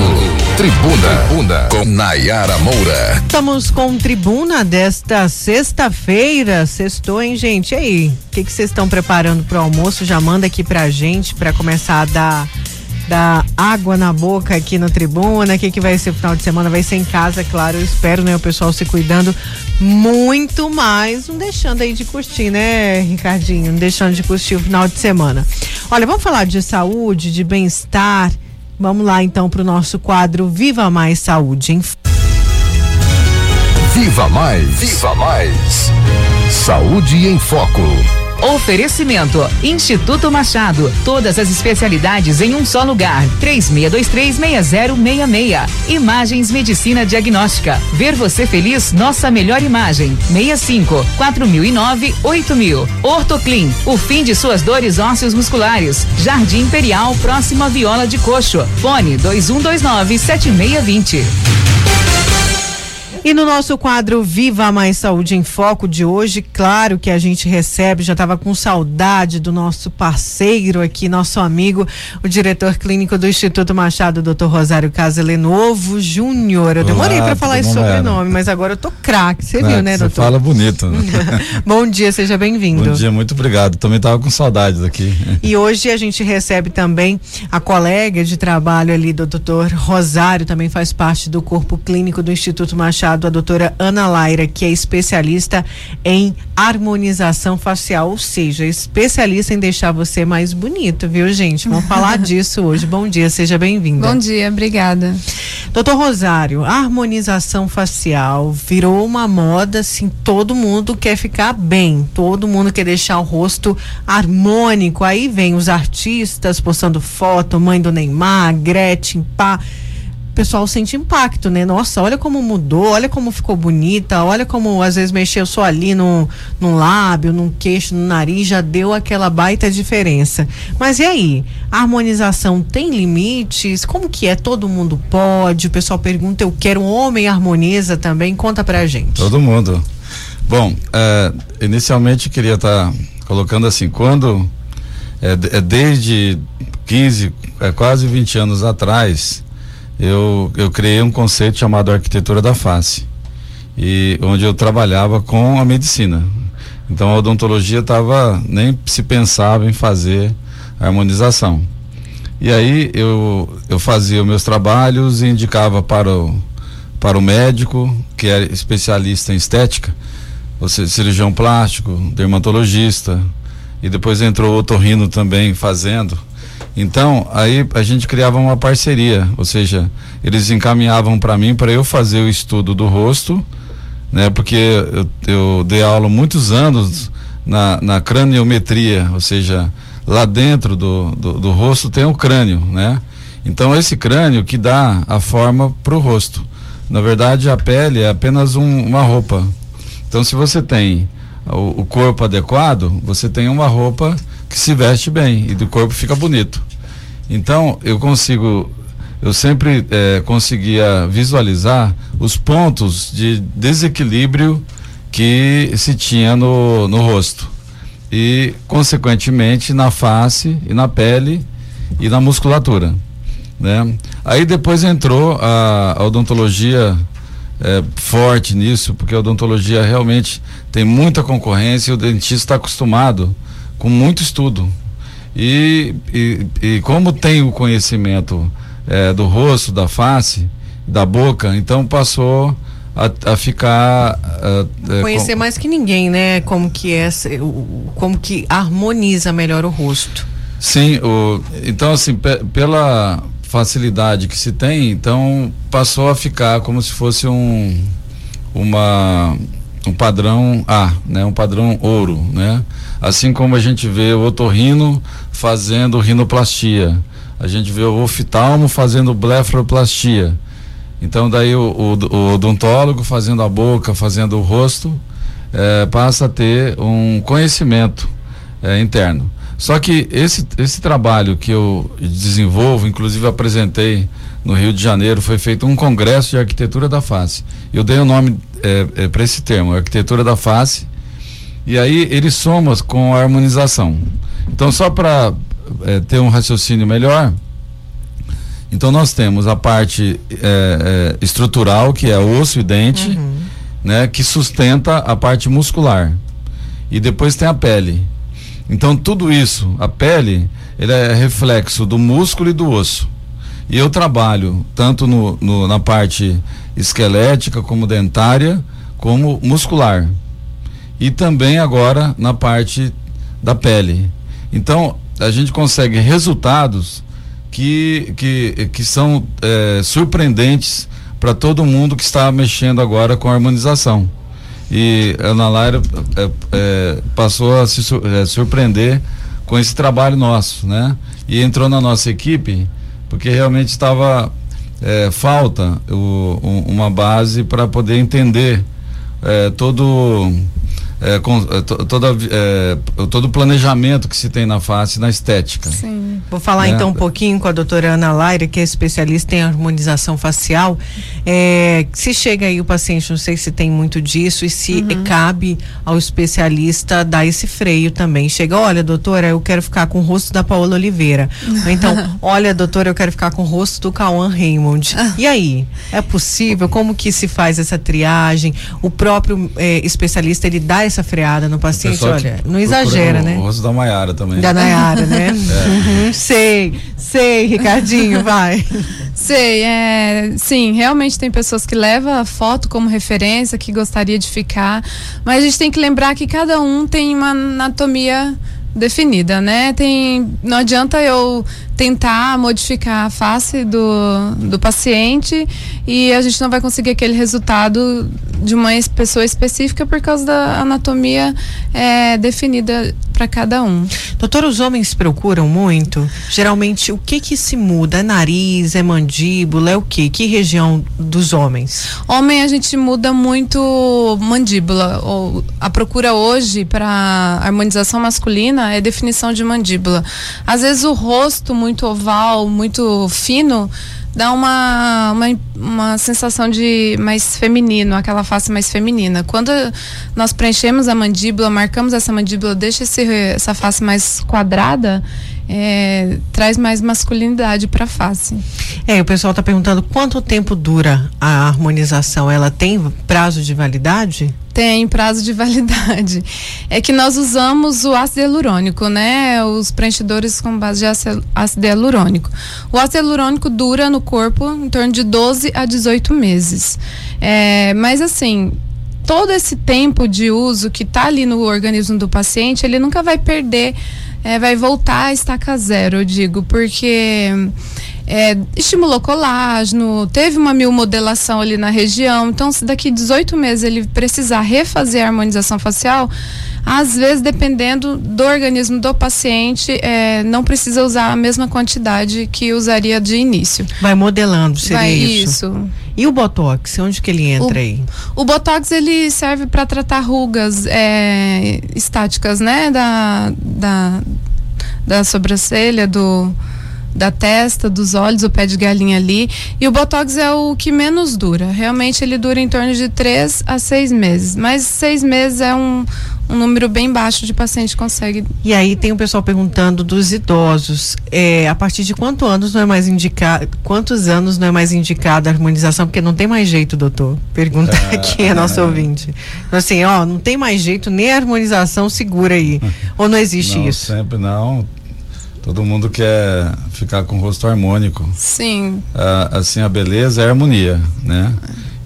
Tribuna, Tribuna com Nayara Moura. Estamos com Tribuna desta sexta-feira. Sextou, hein, gente? E aí? O que vocês estão preparando para o almoço? Já manda aqui pra gente para começar a dar da água na boca aqui no Tribuna. O que, que vai ser o final de semana? Vai ser em casa, claro. Eu espero, né? O pessoal se cuidando muito mais. Não deixando aí de curtir, né, Ricardinho? Não deixando de curtir o final de semana. Olha, vamos falar de saúde, de bem-estar. Vamos lá então para o nosso quadro Viva Mais Saúde. Viva Mais! Viva Mais! Saúde em Foco. Oferecimento: Instituto Machado. Todas as especialidades em um só lugar. 36236066. Imagens Medicina Diagnóstica. Ver você feliz, nossa melhor imagem. 65 4009 8000. Ortoclin. O fim de suas dores ósseos musculares. Jardim Imperial, próxima Viola de Coxo. Fone 2129 7620. E no nosso quadro Viva Mais Saúde em Foco de hoje, claro que a gente recebe, já estava com saudade do nosso parceiro aqui, nosso amigo, o diretor clínico do Instituto Machado, Dr. Rosário Casalenovo Júnior. Eu demorei para falar esse sobrenome, mas agora eu tô craque. Você viu, né, doutor? Você fala bonito. Né? Bom dia, seja bem-vindo. Bom dia, muito obrigado. Também estava com saudades aqui. E hoje a gente recebe também a colega de trabalho ali do Dr. Rosário, também faz parte do corpo clínico do Instituto Machado convidado a doutora Ana Laira, que é especialista em harmonização facial, ou seja, especialista em deixar você mais bonito, viu, gente? Vamos falar disso hoje. Bom dia, seja bem-vinda. Bom dia, obrigada. Doutor Rosário, a harmonização facial virou uma moda, assim, todo mundo quer ficar bem, todo mundo quer deixar o rosto harmônico. Aí vem os artistas postando foto, mãe do Neymar, Gretchen, pá o pessoal sente impacto, né? Nossa, olha como mudou, olha como ficou bonita, olha como às vezes mexeu só ali no, no lábio, no queixo, no nariz, já deu aquela baita diferença. Mas e aí? A harmonização tem limites? Como que é? Todo mundo pode? O pessoal pergunta, eu quero um homem harmoniza também? Conta pra gente. Todo mundo. Bom, é, inicialmente queria estar tá colocando assim, quando é, é desde 15, é, quase 20 anos atrás, eu, eu criei um conceito chamado arquitetura da face e onde eu trabalhava com a medicina. Então a odontologia estava nem se pensava em fazer harmonização. E aí eu, eu fazia os meus trabalhos e indicava para o, para o médico, que é especialista em estética, você cirurgião plástico, dermatologista, e depois entrou o otorrino também fazendo. Então, aí a gente criava uma parceria, ou seja, eles encaminhavam para mim para eu fazer o estudo do rosto, né? Porque eu, eu dei aula muitos anos na, na craniometria, ou seja, lá dentro do, do, do rosto tem o crânio, né? Então esse crânio que dá a forma para o rosto. Na verdade, a pele é apenas um, uma roupa. Então, se você tem o, o corpo adequado, você tem uma roupa que se veste bem e do corpo fica bonito. Então, eu consigo, eu sempre é, conseguia visualizar os pontos de desequilíbrio que se tinha no, no rosto e, consequentemente, na face e na pele e na musculatura. Né? Aí depois entrou a, a odontologia é, forte nisso, porque a odontologia realmente tem muita concorrência e o dentista está acostumado com muito estudo. E, e, e como tem o conhecimento é, do rosto, da face, da boca, então passou a, a ficar é, conhecer com... mais que ninguém, né? Como que é, como que harmoniza melhor o rosto. Sim, o, então assim pela facilidade que se tem, então passou a ficar como se fosse um uma um padrão A, né? Um padrão ouro, né? Assim como a gente vê o otorrino fazendo rinoplastia, a gente vê o oftalmo fazendo blefaroplastia. Então daí o, o, o, odontólogo fazendo a boca, fazendo o rosto, é, passa a ter um conhecimento é, interno. Só que esse, esse trabalho que eu desenvolvo, inclusive apresentei no Rio de Janeiro, foi feito um congresso de arquitetura da face. Eu dei o nome é, é, para esse termo, arquitetura da face, e aí ele soma com a harmonização. Então, só para é, ter um raciocínio melhor, então nós temos a parte é, é, estrutural, que é osso e dente, uhum. né, que sustenta a parte muscular. E depois tem a pele. Então tudo isso, a pele, ele é reflexo do músculo e do osso. E eu trabalho tanto no, no, na parte esquelética, como dentária, como muscular. E também agora na parte da pele. Então, a gente consegue resultados que, que, que são é, surpreendentes para todo mundo que está mexendo agora com a harmonização. E a Ana Laira é, é, passou a se é, surpreender com esse trabalho nosso, né? E entrou na nossa equipe porque realmente estava é, falta o, um, uma base para poder entender é, todo é, com, é, toda, é, todo o planejamento que se tem na face, na estética. Sim. Vou falar então um pouquinho com a doutora Ana Laira, que é especialista em harmonização facial. É, se chega aí o paciente, não sei se tem muito disso, e se uhum. cabe ao especialista dar esse freio também. Chega, olha, doutora, eu quero ficar com o rosto da Paola Oliveira. Ou então, olha, doutora, eu quero ficar com o rosto do Cauã Raymond. Ah. E aí? É possível? Como que se faz essa triagem? O próprio é, especialista, ele dá essa essa freada no paciente, olha, não exagera, o, né? O rosto da Maiara também. Da Nayara, né? é. uhum, sei, sei, Ricardinho, vai. Sei, é, sim, realmente tem pessoas que levam a foto como referência, que gostaria de ficar, mas a gente tem que lembrar que cada um tem uma anatomia definida, né? Tem, não adianta eu tentar modificar a face do, do paciente e a gente não vai conseguir aquele resultado de uma pessoa específica por causa da anatomia é, definida para cada um. Doutor, os homens procuram muito? Geralmente, o que que se muda? É nariz, é mandíbula, é o que? Que região dos homens? Homem, a gente muda muito mandíbula. Ou a procura hoje para harmonização masculina é definição de mandíbula. Às vezes o rosto muito oval, muito fino, dá uma, uma, uma sensação de mais feminino, aquela face mais feminina. Quando nós preenchemos a mandíbula, marcamos essa mandíbula, deixa esse, essa face mais quadrada, é, traz mais masculinidade para a face. É, o pessoal está perguntando quanto tempo dura a harmonização? Ela tem prazo de validade? Tem prazo de validade. É que nós usamos o ácido hialurônico, né? Os preenchedores com base de ácido hialurônico. O ácido hialurônico dura no corpo em torno de 12 a 18 meses. É, mas assim, todo esse tempo de uso que está ali no organismo do paciente, ele nunca vai perder, é, vai voltar a estaca zero, eu digo, porque é, estimulou colágeno, teve uma miomodelação ali na região. Então, se daqui 18 meses ele precisar refazer a harmonização facial, às vezes, dependendo do organismo do paciente, é, não precisa usar a mesma quantidade que usaria de início. Vai modelando, seria Vai, isso? isso. E o Botox, onde que ele entra o, aí? O Botox, ele serve para tratar rugas é, estáticas, né? Da, da, da sobrancelha, do da testa, dos olhos, o pé de galinha ali. E o Botox é o que menos dura. Realmente ele dura em torno de três a seis meses. Mas seis meses é um, um número bem baixo de paciente que consegue. E aí tem o pessoal perguntando dos idosos. É, a partir de quantos anos não é mais indicado? Quantos anos não é mais indicada a harmonização? Porque não tem mais jeito, doutor. Pergunta é, aqui a nosso é. ouvinte. Então, assim, ó, não tem mais jeito, nem a harmonização segura aí. Ou não existe não, isso? Sempre não Todo mundo quer ficar com o rosto harmônico. Sim. Ah, assim, a beleza é a harmonia, né?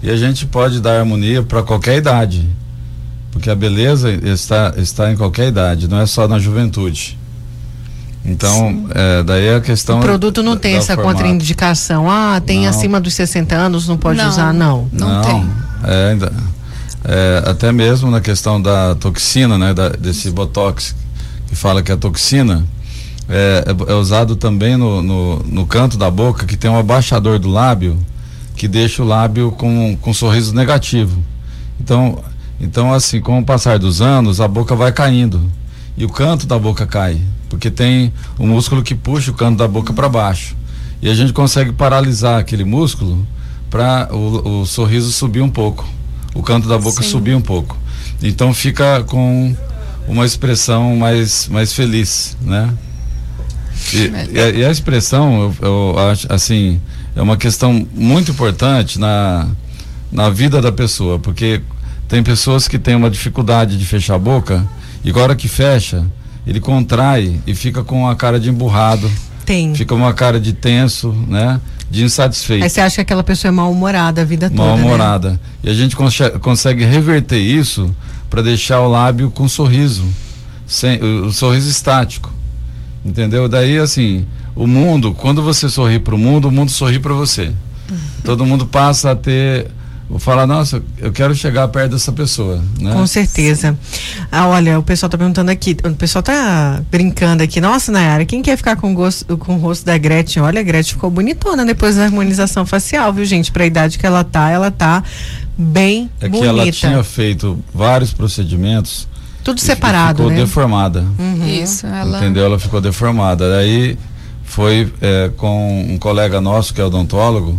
E a gente pode dar harmonia para qualquer idade. Porque a beleza está, está em qualquer idade, não é só na juventude. Então, é, daí a questão. O produto não tem essa formato. contraindicação. Ah, tem não. acima dos 60 anos, não pode não, usar, não. Não, não tem. É, ainda, é, até mesmo na questão da toxina, né? Da, desse botox que fala que é toxina é, é, é usado também no, no, no, canto da boca, que tem um abaixador do lábio, que deixa o lábio com, com um sorriso negativo. Então, então, assim, com o passar dos anos, a boca vai caindo. E o canto da boca cai, porque tem o um músculo que puxa o canto da boca para baixo. E a gente consegue paralisar aquele músculo para o, o, sorriso subir um pouco, o canto da boca Sim. subir um pouco. Então fica com uma expressão mais, mais feliz, né? E, e, a, e a, expressão, eu, eu, acho, assim, é uma questão muito importante na, na vida da pessoa, porque tem pessoas que têm uma dificuldade de fechar a boca e agora que fecha, ele contrai e fica com a cara de emburrado. Tem. Fica uma cara de tenso, né? De insatisfeito. Aí você acha que aquela pessoa é mal-humorada a vida toda. Mal-humorada. Né? E a gente consegue reverter isso para deixar o lábio com sorriso, sem, o, o sorriso estático. Entendeu? Daí assim, o mundo, quando você sorri para o mundo, o mundo sorri para você. Todo mundo passa a ter vou falar, nossa, eu quero chegar perto dessa pessoa, né? Com certeza. Ah, olha, o pessoal tá perguntando aqui, o pessoal tá brincando aqui, nossa, Nayara, quem quer ficar com, gosto, com o rosto da Gretchen? Olha, a Gretchen ficou bonitona depois da harmonização facial, viu, gente? Pra idade que ela tá, ela tá bem é bonita. É que ela tinha feito vários procedimentos tudo separado, ficou né? deformada. Uhum. Isso, ela. Entendeu? Ela ficou deformada. Daí foi é, com um colega nosso que é odontólogo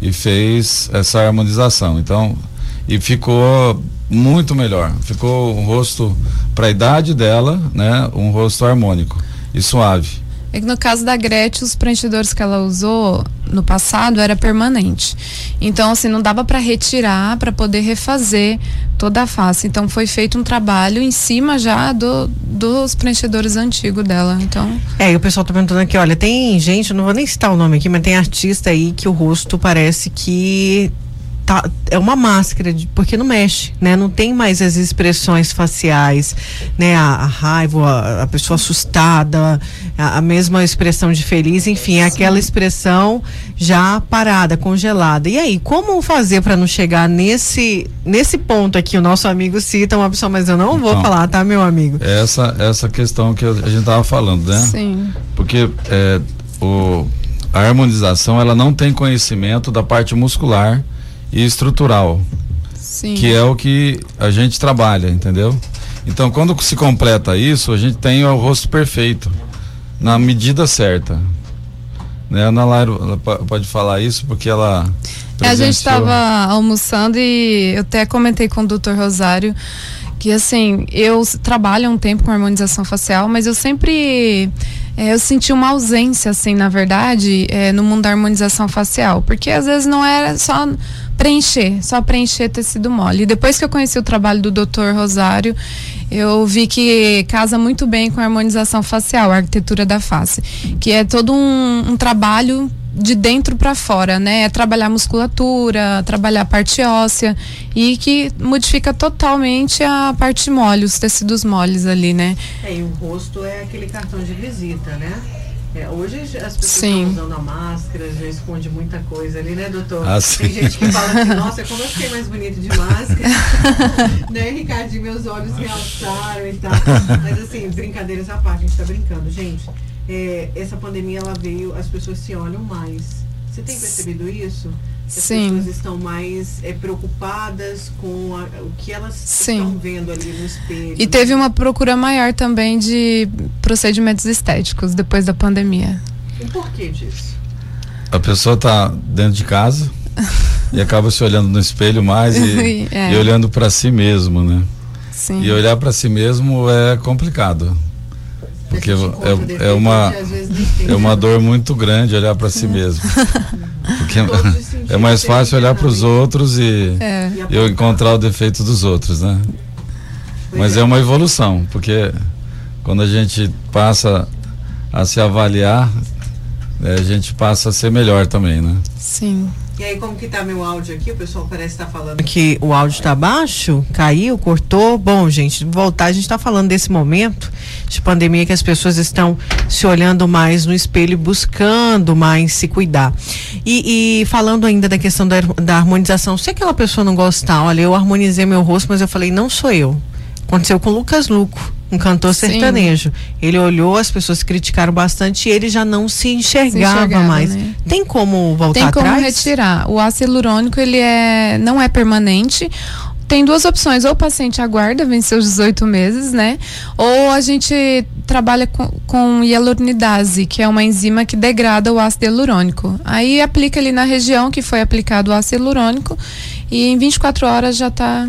e fez essa harmonização. Então, e ficou muito melhor. Ficou um rosto para a idade dela, né? Um rosto harmônico e suave. É que no caso da Gretchen, os preenchedores que ela usou no passado era permanente. Então, assim, não dava para retirar, para poder refazer toda a face. Então, foi feito um trabalho em cima já do, dos preenchedores antigos dela. Então. É, e o pessoal tá perguntando aqui, olha, tem gente, não vou nem citar o nome aqui, mas tem artista aí que o rosto parece que tá, é uma máscara, de, porque não mexe, né? Não tem mais as expressões faciais, né? A, a raiva, a, a, pessoa assustada, a, a, mesma expressão de feliz, enfim, é aquela expressão já parada, congelada. E aí, como fazer para não chegar nesse nesse ponto aqui? O nosso amigo cita uma pessoa, mas eu não vou então, falar, tá, meu amigo? Essa essa questão que a gente tava falando, né? Sim. Porque é, o a harmonização ela não tem conhecimento da parte muscular e estrutural. Sim. Que é o que a gente trabalha, entendeu? Então, quando se completa isso, a gente tem o rosto perfeito, na medida certa. Né? A Ana Laira pode falar isso porque ela. É, a gente estava almoçando e eu até comentei com o doutor Rosário que assim, eu trabalho um tempo com harmonização facial, mas eu sempre é, eu senti uma ausência, assim, na verdade, é, no mundo da harmonização facial, porque às vezes não era só preencher, só preencher tecido mole. E depois que eu conheci o trabalho do Dr. Rosário, eu vi que casa muito bem com a harmonização facial, a arquitetura da face, que é todo um, um trabalho de dentro para fora, né? É trabalhar musculatura, trabalhar a parte óssea e que modifica totalmente a parte mole, os tecidos moles ali, né? É, e o rosto é aquele cartão de visita, né? É, hoje as pessoas sim. estão usando a máscara, já esconde muita coisa ali, né, doutor? Ah, Tem gente que fala assim, nossa, como eu fiquei mais bonito de máscara. né, Ricardinho, meus olhos realçaram e tal. Mas assim, brincadeiras à parte, a gente tá brincando. Gente, é, essa pandemia ela veio, as pessoas se olham mais. Você tem percebido isso? As Sim. pessoas estão mais é, preocupadas com a, o que elas Sim. estão vendo ali no espelho. E teve uma procura maior também de procedimentos estéticos depois da pandemia. E por que disso? A pessoa está dentro de casa e acaba se olhando no espelho mais e, é. e olhando para si mesmo, né? Sim. E olhar para si mesmo é complicado. Porque é, é, uma, é uma dor muito grande olhar para si mesmo. Porque é mais fácil olhar para os outros e é. eu encontrar o defeito dos outros, né? Mas é uma evolução, porque quando a gente passa a se avaliar, né, a gente passa a ser melhor também, né? Sim. E aí, como que tá meu áudio aqui? O pessoal parece estar tá falando que o áudio está baixo, caiu, cortou. Bom, gente, voltar, a gente está falando desse momento de pandemia que as pessoas estão se olhando mais no espelho, buscando mais se cuidar. E, e falando ainda da questão da, da harmonização, se aquela pessoa não gostar, olha, eu harmonizei meu rosto, mas eu falei, não sou eu. Aconteceu com o Lucas Luco um cantor sertanejo. Sim. Ele olhou, as pessoas criticaram bastante e ele já não se enxergava, se enxergava mais. Né? Tem como voltar Tem como atrás? retirar. O ácido hialurônico ele é não é permanente tem duas opções, ou o paciente aguarda vencer os 18 meses, né? Ou a gente trabalha com, com hialuronidase, que é uma enzima que degrada o ácido hialurônico. Aí aplica ali na região que foi aplicado o ácido hialurônico e em 24 horas já está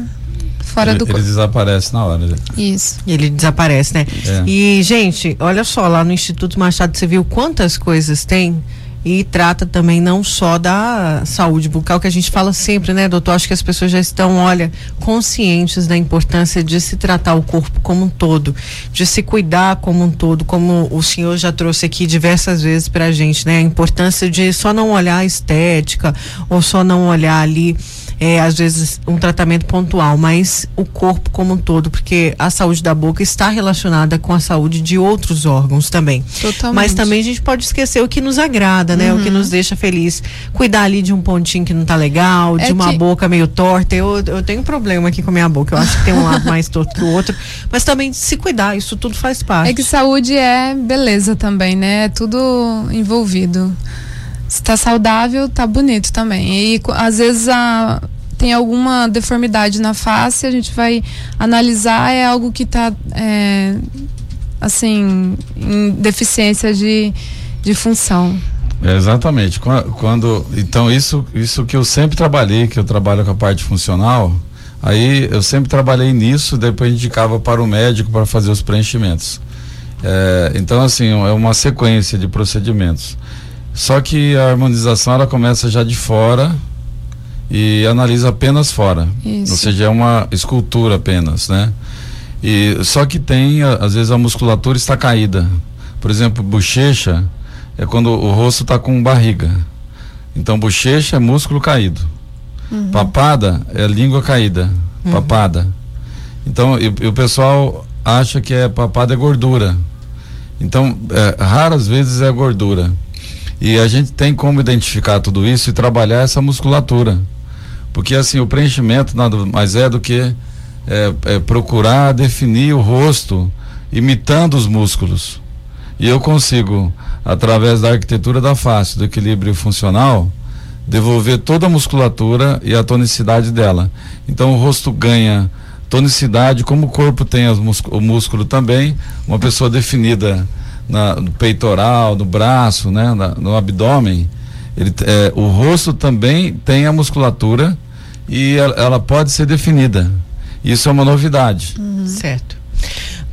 fora ele, do corpo. Ele desaparece na hora. Né? Isso. Ele desaparece, né? É. E, gente, olha só, lá no Instituto Machado você viu quantas coisas tem? E trata também não só da saúde bucal, que a gente fala sempre, né, doutor? Acho que as pessoas já estão, olha, conscientes da importância de se tratar o corpo como um todo, de se cuidar como um todo, como o senhor já trouxe aqui diversas vezes pra gente, né? A importância de só não olhar a estética ou só não olhar ali é, às vezes um tratamento pontual, mas o corpo como um todo, porque a saúde da boca está relacionada com a saúde de outros órgãos também. Totalmente. Mas também a gente pode esquecer o que nos agrada, né? Uhum. O que uhum. nos deixa feliz. Cuidar ali de um pontinho que não tá legal, é de uma que... boca meio torta. Eu, eu tenho um problema aqui com a minha boca. Eu acho que tem um lado mais torto que o outro. Mas também se cuidar, isso tudo faz parte. É que saúde é beleza também, né? É tudo envolvido está saudável, tá bonito também. E às vezes a, tem alguma deformidade na face, a gente vai analisar, é algo que está é, assim, em deficiência de, de função. É, exatamente. Quando, então isso, isso que eu sempre trabalhei, que eu trabalho com a parte funcional, aí eu sempre trabalhei nisso, depois indicava para o médico para fazer os preenchimentos. É, então, assim, é uma sequência de procedimentos. Só que a harmonização ela começa já de fora e analisa apenas fora. Isso. Ou seja, é uma escultura apenas, né? E só que tem, às vezes a musculatura está caída. Por exemplo, bochecha é quando o rosto está com barriga. Então, bochecha é músculo caído. Uhum. Papada é língua caída. Uhum. Papada. Então, e, e o pessoal acha que é papada é gordura. Então, é, raras vezes é gordura. E a gente tem como identificar tudo isso e trabalhar essa musculatura. Porque assim, o preenchimento nada mais é do que é, é procurar definir o rosto imitando os músculos. E eu consigo, através da arquitetura da face, do equilíbrio funcional, devolver toda a musculatura e a tonicidade dela. Então o rosto ganha tonicidade, como o corpo tem as mus- o músculo também, uma pessoa definida na, no peitoral, no braço, né, na- no abdômen, ele, é, o rosto também tem a musculatura e ela, ela pode ser definida. Isso é uma novidade. Certo.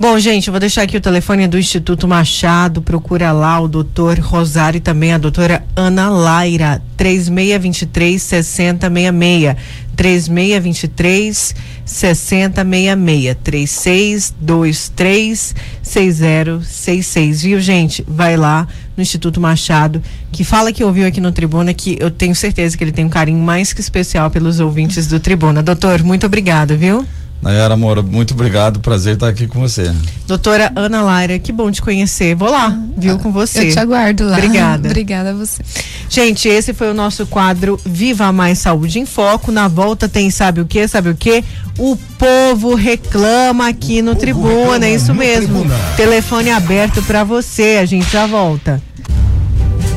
Bom, gente, vou deixar aqui o telefone do Instituto Machado. Procura lá o doutor Rosário e também a doutora Ana Laira. 3623 6066. 3623 6066. 3623 6066. Viu, gente? Vai lá no Instituto Machado, que fala que ouviu aqui no Tribuna, que eu tenho certeza que ele tem um carinho mais que especial pelos ouvintes do Tribuna. Doutor, muito obrigado, viu? Nayara Moura, muito obrigado, prazer estar aqui com você. Doutora Ana Laira, que bom te conhecer. Vou lá, viu, com você. Eu te aguardo lá. Obrigada. Obrigada a você. Gente, esse foi o nosso quadro Viva Mais Saúde em Foco. Na volta tem sabe o que? Sabe o que? O povo reclama aqui no Tribuna, é isso mesmo. Telefone aberto para você, a gente já volta.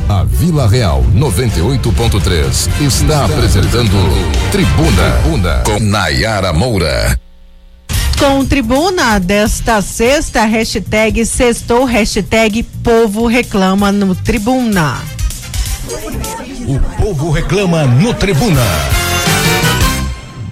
A Vila Real 98.3 está apresentando Tribuna com Nayara Moura. Com Tribuna desta sexta, hashtag sextou, hashtag povo reclama no Tribuna. O povo reclama no Tribuna.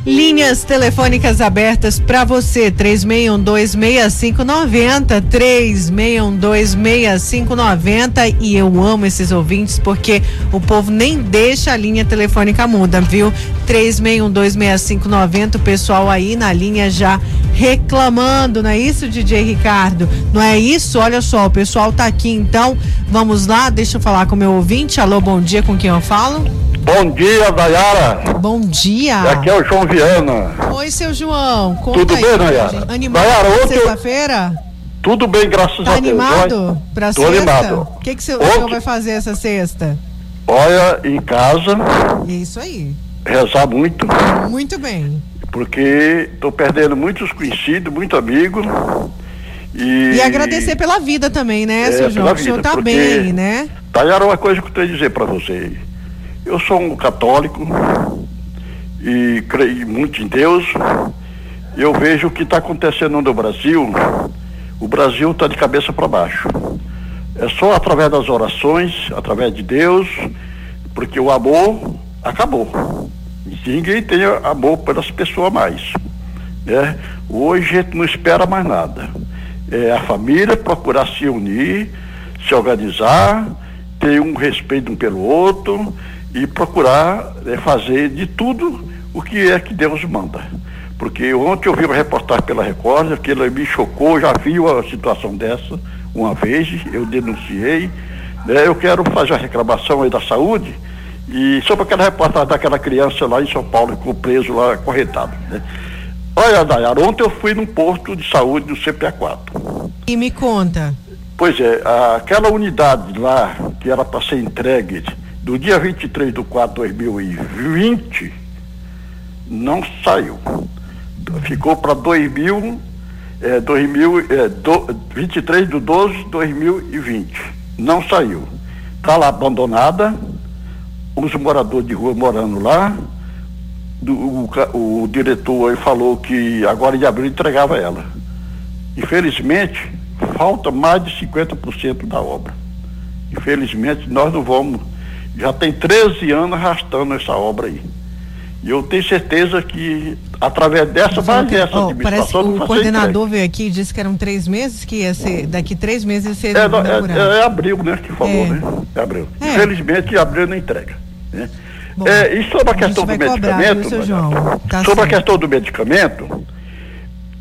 Linhas telefônicas abertas para você, 36126590, 36126590 e eu amo esses ouvintes porque o povo nem deixa a linha telefônica muda, viu? 36126590, o pessoal aí na linha já reclamando, não é isso, DJ Ricardo? Não é isso? Olha só, o pessoal tá aqui então. Vamos lá, deixa eu falar com o meu ouvinte. Alô, bom dia, com quem eu falo? Bom dia, Dayara. Bom dia. Aqui é o João Viana. Oi, seu João. Conta Tudo aí, bem, pra Nayara? gente. Animado Nayara, sexta-feira? Tudo bem, graças Tá a Deus. animado tô sexta? animado. O que, que seu, Ontem- senhor vai fazer essa sexta? Olha, em casa, Isso aí. rezar muito, Muito bem. porque tô perdendo muitos conhecidos, muito amigo. E, E agradecer pela vida também, né, É, seu João? O senhor tá bem, né? Dayara, uma coisa que eu tenho a dizer para você. Eu sou um católico e creio muito em Deus. Eu vejo o que está acontecendo no Brasil. O Brasil está de cabeça para baixo. É só através das orações, através de Deus, porque o amor acabou. Ninguém tem amor pelas pessoas mais. Né? Hoje a gente não espera mais nada. É a família procurar se unir, se organizar, ter um respeito um pelo outro e procurar é, fazer de tudo o que é que Deus manda. Porque ontem eu vi uma reportagem pela Record, aquilo me chocou, já vi uma situação dessa uma vez, eu denunciei. né? Eu quero fazer a reclamação aí da saúde e sobre aquela reportagem daquela criança lá em São Paulo que ficou preso lá, acorrentado. Né? Olha, Dayara, ontem eu fui num posto de saúde do CPA4. E me conta. Pois é, aquela unidade lá que era para ser entregue do dia 23 de 4 de 2020 não saiu. Ficou para 2000, é, 2000, é, 23 de 12 de 2020. Não saiu. Está lá abandonada, os moradores de rua morando lá. Do- o, o diretor falou que agora em abril entregava ela. Infelizmente, falta mais de 50% da obra. Infelizmente, nós não vamos. Já tem 13 anos arrastando essa obra aí. E eu tenho certeza que através dessa, vai que, essa oh, parece o coordenador veio aqui e disse que eram três meses, que ia ser, daqui três meses ia ser é, é, é, abril, né, que falou, é. né? É abril. É. Infelizmente, abril não entrega, né? Bom, é, e sobre a, a questão do medicamento, cobrar, João? Tá sobre a questão do medicamento,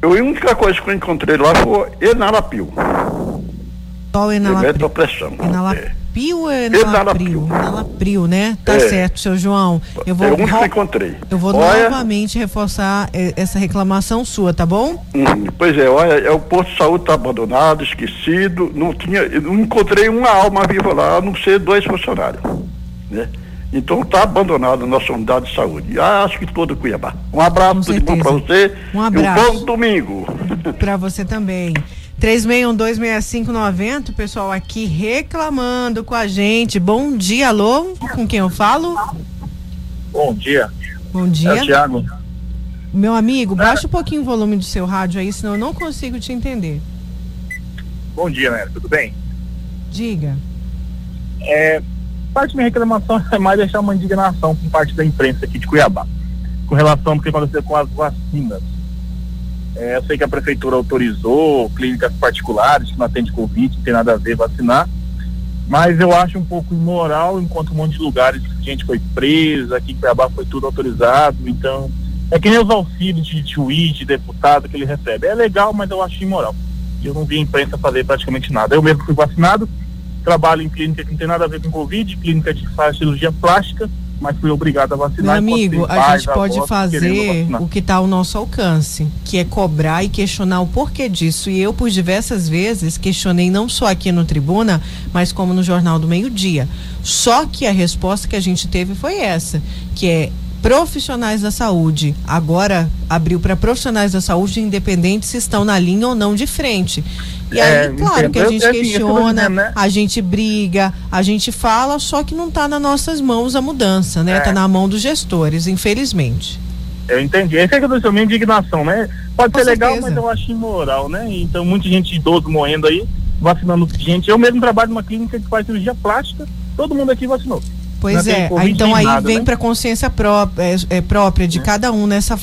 eu, a única coisa que eu encontrei lá foi enalapil. Qual enalapil? pressão. Enalapil ou enalapril? Enalapril, né? Tá é. certo, seu João. Eu vou, é o único que eu encontrei. Eu vou olha, novamente reforçar eh, essa reclamação sua, tá bom? Hum, pois é, olha, é, o posto de saúde está abandonado, esquecido, não tinha, não encontrei uma alma viva lá, a não ser dois funcionários, né? Então está abandonado a nossa unidade de saúde. Ah, acho que todo Cuiabá. Um abraço, tudo bom para você. Um abraço. E um bom domingo. Para você também. 36126590, pessoal aqui reclamando com a gente. Bom dia, alô? Com quem eu falo? Bom dia. Bom dia. É o Thiago. Meu amigo, baixa um pouquinho o volume do seu rádio aí, senão eu não consigo te entender. Bom dia, Mero. Tudo bem? Diga. É, parte da minha reclamação é mais deixar uma indignação por parte da imprensa aqui de Cuiabá, com relação ao que aconteceu com as vacinas. É, eu sei que a prefeitura autorizou clínicas particulares que não atendem Covid, não tem nada a ver vacinar, mas eu acho um pouco imoral, enquanto um monte de lugares gente foi presa, aqui em Cuiabá foi tudo autorizado, então é que nem os auxílios de juiz, de deputado que ele recebe. É legal, mas eu acho imoral. Eu não vi a imprensa fazer praticamente nada. Eu mesmo fui vacinado, trabalho em clínica que não tem nada a ver com Covid, clínica de faz cirurgia plástica, mas fui obrigado a vacinar. Meu amigo, a gente pode fazer o que está ao nosso alcance, que é cobrar e questionar o porquê disso. E eu, por diversas vezes, questionei não só aqui no Tribuna, mas como no Jornal do Meio Dia. Só que a resposta que a gente teve foi essa, que é profissionais da saúde. Agora abriu para profissionais da saúde, independente se estão na linha ou não de frente. E aí, é, claro que a gente questiona, né? a gente briga, a gente fala, só que não está nas nossas mãos a mudança, né? Está é. na mão dos gestores, infelizmente. Eu entendi. Essa é a minha indignação, né? Pode Com ser certeza. legal, mas eu acho imoral, né? Então, muita gente idoso morrendo aí, vacinando gente. Eu mesmo trabalho numa clínica que faz cirurgia plástica, todo mundo aqui vacinou. Pois é, então aí nada, vem né? para consciência própria, é, é, própria de é. cada um nessa,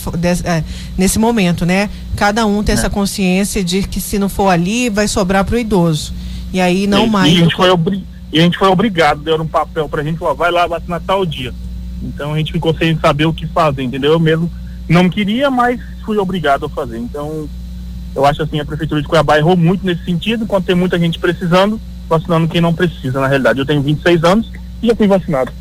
é, nesse momento, né? Cada um ter é. essa consciência de que se não for ali, vai sobrar para o idoso. E aí não e, mais. E a, gente foi obri... e a gente foi obrigado, deram um papel para a gente, vai lá vacinar tal dia. Então a gente ficou sem saber o que fazer, entendeu? Eu mesmo não queria, mas fui obrigado a fazer. Então, eu acho assim, a Prefeitura de Cuiabá errou muito nesse sentido, enquanto tem muita gente precisando, vacinando quem não precisa, na realidade. Eu tenho 26 anos já fui vacinado.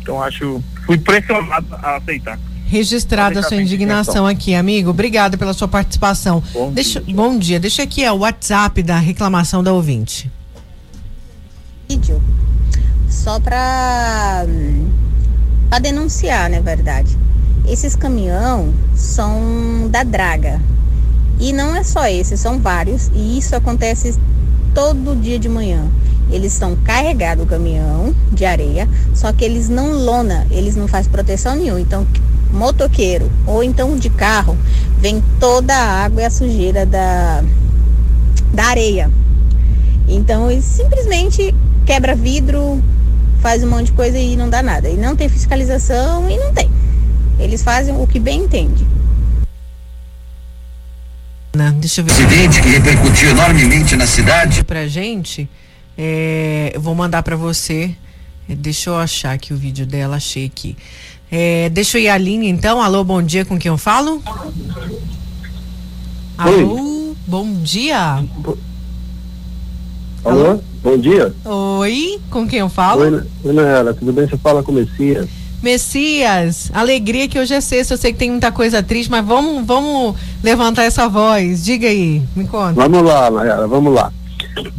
Então acho, fui pressionado a aceitar. Registrada a sua indignação aqui, amigo. Obrigada pela sua participação. Bom, Deixa, dia. bom dia. Deixa aqui o WhatsApp da reclamação da ouvinte. Vídeo. Só para para denunciar, na é verdade. Esses caminhão são da draga. E não é só esse, são vários. E isso acontece todo dia de manhã. Eles estão carregados o caminhão de areia, só que eles não lona, eles não fazem proteção nenhuma. Então, motoqueiro ou então de carro, vem toda a água e a sujeira da, da areia. Então, ele simplesmente quebra vidro, faz um monte de coisa e não dá nada. E não tem fiscalização e não tem. Eles fazem o que bem entende. Deixa eu ver. Acidente que repercutiu enormemente na cidade. Pra gente, é, eu vou mandar para você. É, deixa eu achar aqui o vídeo dela, achei aqui. É, deixa eu ir à linha então. Alô, bom dia, com quem eu falo? Alô, bom dia. Alô, Alô, bom dia. Oi, com quem eu falo? Oi, Oi Naela, tudo bem? Você fala com o Messias. Messias, alegria que hoje é sexta. Eu sei que tem muita coisa triste, mas vamos, vamos levantar essa voz. Diga aí, me conta. Vamos lá, Nayara, vamos lá.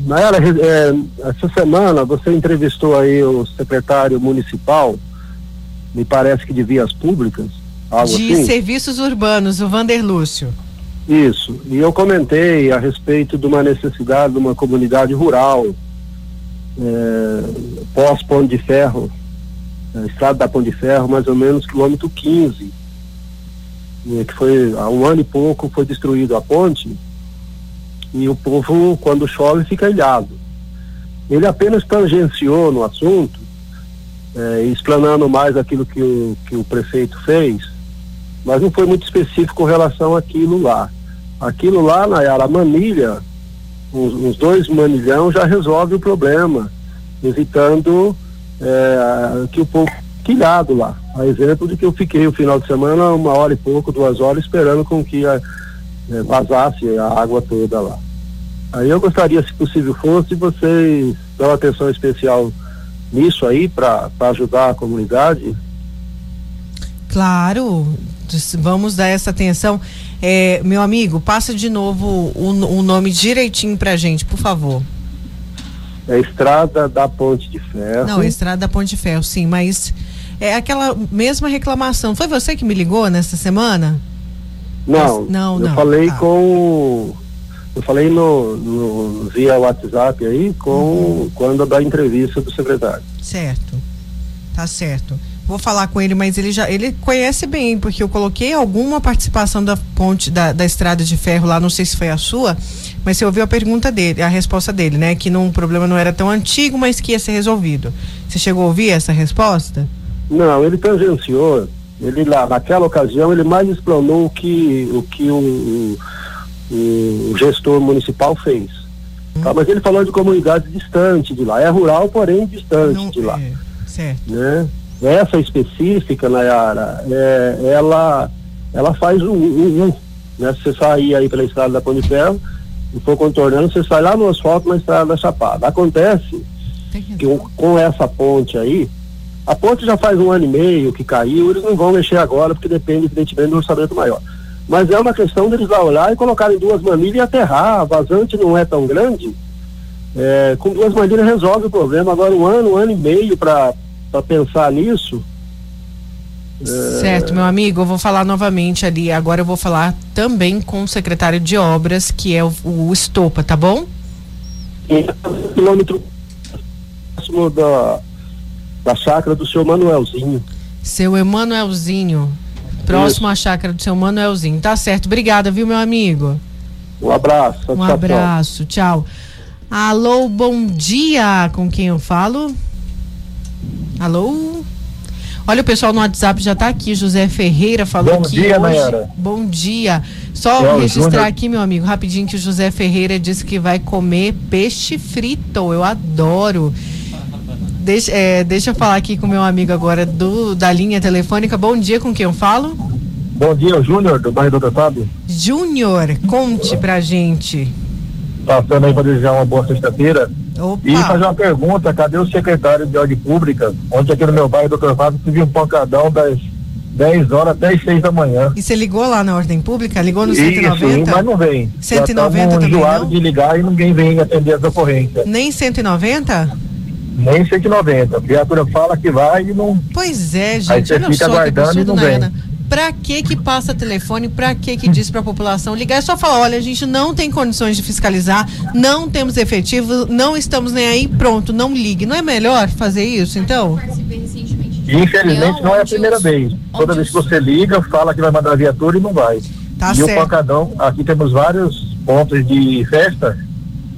Nayara, é, essa semana você entrevistou aí o secretário municipal, me parece que de vias públicas, algo de assim. serviços urbanos, o Vander Lúcio. Isso, e eu comentei a respeito de uma necessidade de uma comunidade rural, é, pós-Ponte de Ferro, estrada da Ponte de Ferro, mais ou menos quilômetro 15, é, que foi há um ano e pouco foi destruído a ponte, e o povo, quando chove, fica ilhado. Ele apenas tangenciou no assunto, é, explanando mais aquilo que o, que o prefeito fez, mas não foi muito específico com relação àquilo lá. Aquilo lá, Nayara, a manilha, uns, uns dois manilhão já resolve o problema, evitando é, que o povo quilhado lá. A exemplo de que eu fiquei o final de semana uma hora e pouco, duas horas, esperando com que a, é, vazasse a água toda lá. Aí eu gostaria, se possível fosse, vocês uma atenção especial nisso aí para ajudar a comunidade. Claro, vamos dar essa atenção. É, meu amigo, passa de novo o, o nome direitinho pra gente, por favor. É Estrada da Ponte de Ferro. Não, Estrada da Ponte de Ferro, sim, mas é aquela mesma reclamação. Foi você que me ligou nessa semana? Não, mas, não, eu não. falei tá. com eu falei no, no, via WhatsApp aí com uhum. quando da entrevista do secretário. Certo. Tá certo. Vou falar com ele, mas ele já ele conhece bem, porque eu coloquei alguma participação da ponte da, da estrada de ferro lá, não sei se foi a sua, mas você ouviu a pergunta dele, a resposta dele, né? Que não, o problema não era tão antigo, mas que ia ser resolvido. Você chegou a ouvir essa resposta? Não, ele tangenciou. Ele lá, naquela ocasião, ele mais explanou o que o, que o, o, o gestor municipal fez. Hum. Tá, mas ele falou de comunidades distantes de lá. É rural, porém distante não, de lá. É, certo. Né? Essa específica, Nayara, é, ela, ela faz um, um, um né? Se você sair aí pela estrada da Pão de Ferro e for contornando, você sai lá no asfalto na estrada da Chapada. Acontece que com essa ponte aí, a ponte já faz um ano e meio que caiu, eles não vão mexer agora, porque depende, evidentemente, do orçamento maior. Mas é uma questão deles lá olhar e colocarem duas manilhas e aterrar. A vazante não é tão grande. É, com duas manilhas resolve o problema. Agora, um ano, um ano e meio para pensar nisso. Certo, meu amigo, eu vou falar novamente ali. Agora eu vou falar também com o secretário de obras, que é o, o Estopa, tá bom? quilômetro próximo da, da chácara do seu Manuelzinho. Seu Emanuelzinho. Próximo Isso. à chácara do seu Manuelzinho. Tá certo. Obrigada, viu, meu amigo? Um abraço. Um abraço. Tchau. Alô, bom dia. Com quem eu falo? Alô? Olha, o pessoal no WhatsApp já está aqui. José Ferreira falou bom que dia, hoje. Mayara. Bom dia. Só registrar aqui, meu amigo, rapidinho, que o José Ferreira disse que vai comer peixe frito. Eu adoro. Deixa, é, deixa eu falar aqui com meu amigo agora do, da linha telefônica. Bom dia, com quem eu falo? Bom dia, o Júnior, do bairro do Fábio. Júnior, conte pra gente. Passando aí para desejar uma boa sexta-feira. E fazer uma pergunta, cadê o secretário de ordem pública? Ontem aqui no meu bairro, doutor Fábio, tive um pancadão das 10 horas até as 6 da manhã. E você ligou lá na ordem pública? Ligou no Isso, 190? Sim, mas não vem. 190 também não? de ligar e ninguém vem atender as ocorrências. Nem 190? Nem 190. A criatura fala que vai e não. Pois é, gente. Aí você fica aguardando e não vem. Ana. Pra que que passa telefone? Pra que que diz pra população ligar? É só falar, olha, a gente não tem condições de fiscalizar, não temos efetivo, não estamos nem aí, pronto, não ligue. Não é melhor fazer isso, então? Infelizmente não é a primeira vez. Toda vez que você liga, fala que vai mandar a viatura e não vai. Tá e certo. o pancadão, aqui temos vários pontos de festa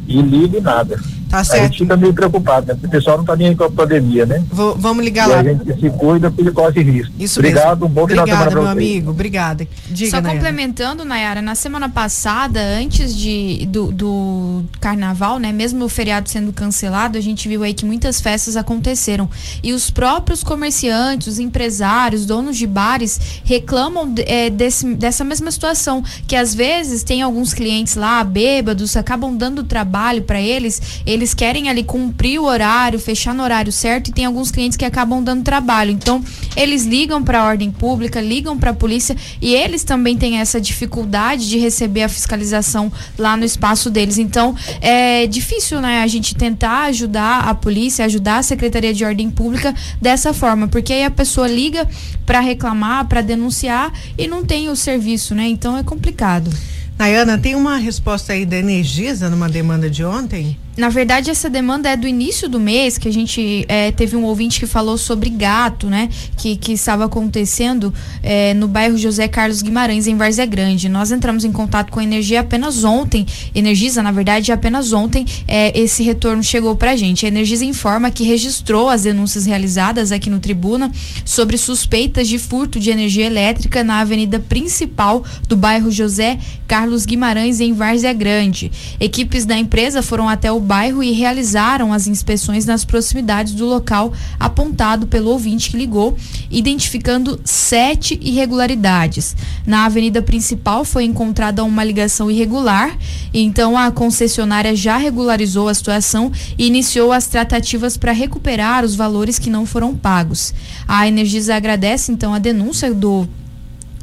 e liga e nada. Tá A certo. gente fica meio preocupado, né? Porque o pessoal não tá nem aí com a pandemia, né? Vou- vamos ligar e lá. a gente se cuida porque corre risco. Isso Obrigado, mesmo. um bom final de Obrigada, semana meu amigo. Obrigada. Diga, Só Nayara. complementando, Nayara, na semana passada, antes de, do, do carnaval, né? Mesmo o feriado sendo cancelado, a gente viu aí que muitas festas aconteceram. E os próprios comerciantes, os empresários, donos de bares, reclamam é, desse, dessa mesma situação. Que às vezes tem alguns clientes lá, bêbados, acabam dando trabalho para eles, eles querem ali cumprir o horário, fechar no horário certo, e tem alguns clientes que acabam dando trabalho. Então, eles ligam para a ordem pública, ligam para a polícia e eles também têm essa dificuldade de receber a fiscalização lá no espaço deles. Então, é difícil, né, a gente tentar ajudar a polícia, ajudar a Secretaria de Ordem Pública dessa forma, porque aí a pessoa liga para reclamar, para denunciar e não tem o serviço, né? Então é complicado. Nayana, tem uma resposta aí da Energisa numa demanda de ontem? Na verdade, essa demanda é do início do mês, que a gente é, teve um ouvinte que falou sobre gato, né? Que, que estava acontecendo é, no bairro José Carlos Guimarães, em Várzea Grande. Nós entramos em contato com a Energia apenas ontem. Energisa, na verdade, apenas ontem é, esse retorno chegou pra gente. A Energisa informa que registrou as denúncias realizadas aqui no Tribuna sobre suspeitas de furto de energia elétrica na avenida principal do bairro José Carlos Guimarães, em Várzea Grande. Equipes da empresa foram até o bairro e realizaram as inspeções nas proximidades do local apontado pelo ouvinte que ligou, identificando sete irregularidades. Na avenida principal foi encontrada uma ligação irregular, então a concessionária já regularizou a situação e iniciou as tratativas para recuperar os valores que não foram pagos. A Energisa agradece então a denúncia do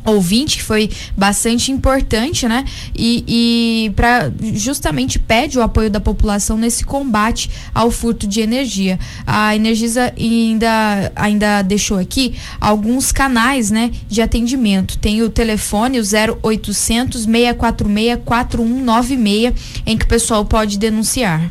ouvinte, que foi bastante importante, né? E, e para justamente pede o apoio da população nesse combate ao furto de energia. A Energisa ainda, ainda deixou aqui alguns canais, né, de atendimento. Tem o telefone, o 0800 646 4196, em que o pessoal pode denunciar.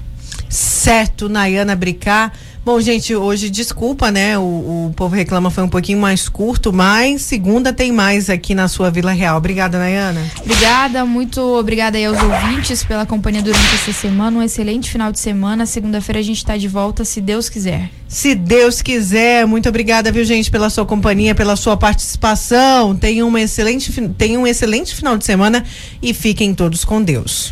Certo, Nayana Bricá. Bom, gente, hoje, desculpa, né? O, o povo reclama foi um pouquinho mais curto, mas segunda tem mais aqui na sua Vila Real. Obrigada, Nayana. Obrigada, muito obrigada aí aos ouvintes pela companhia durante essa semana. Um excelente final de semana. Segunda-feira a gente está de volta, se Deus quiser. Se Deus quiser, muito obrigada, viu, gente, pela sua companhia, pela sua participação. Tenham uma excelente, tenham um excelente final de semana e fiquem todos com Deus.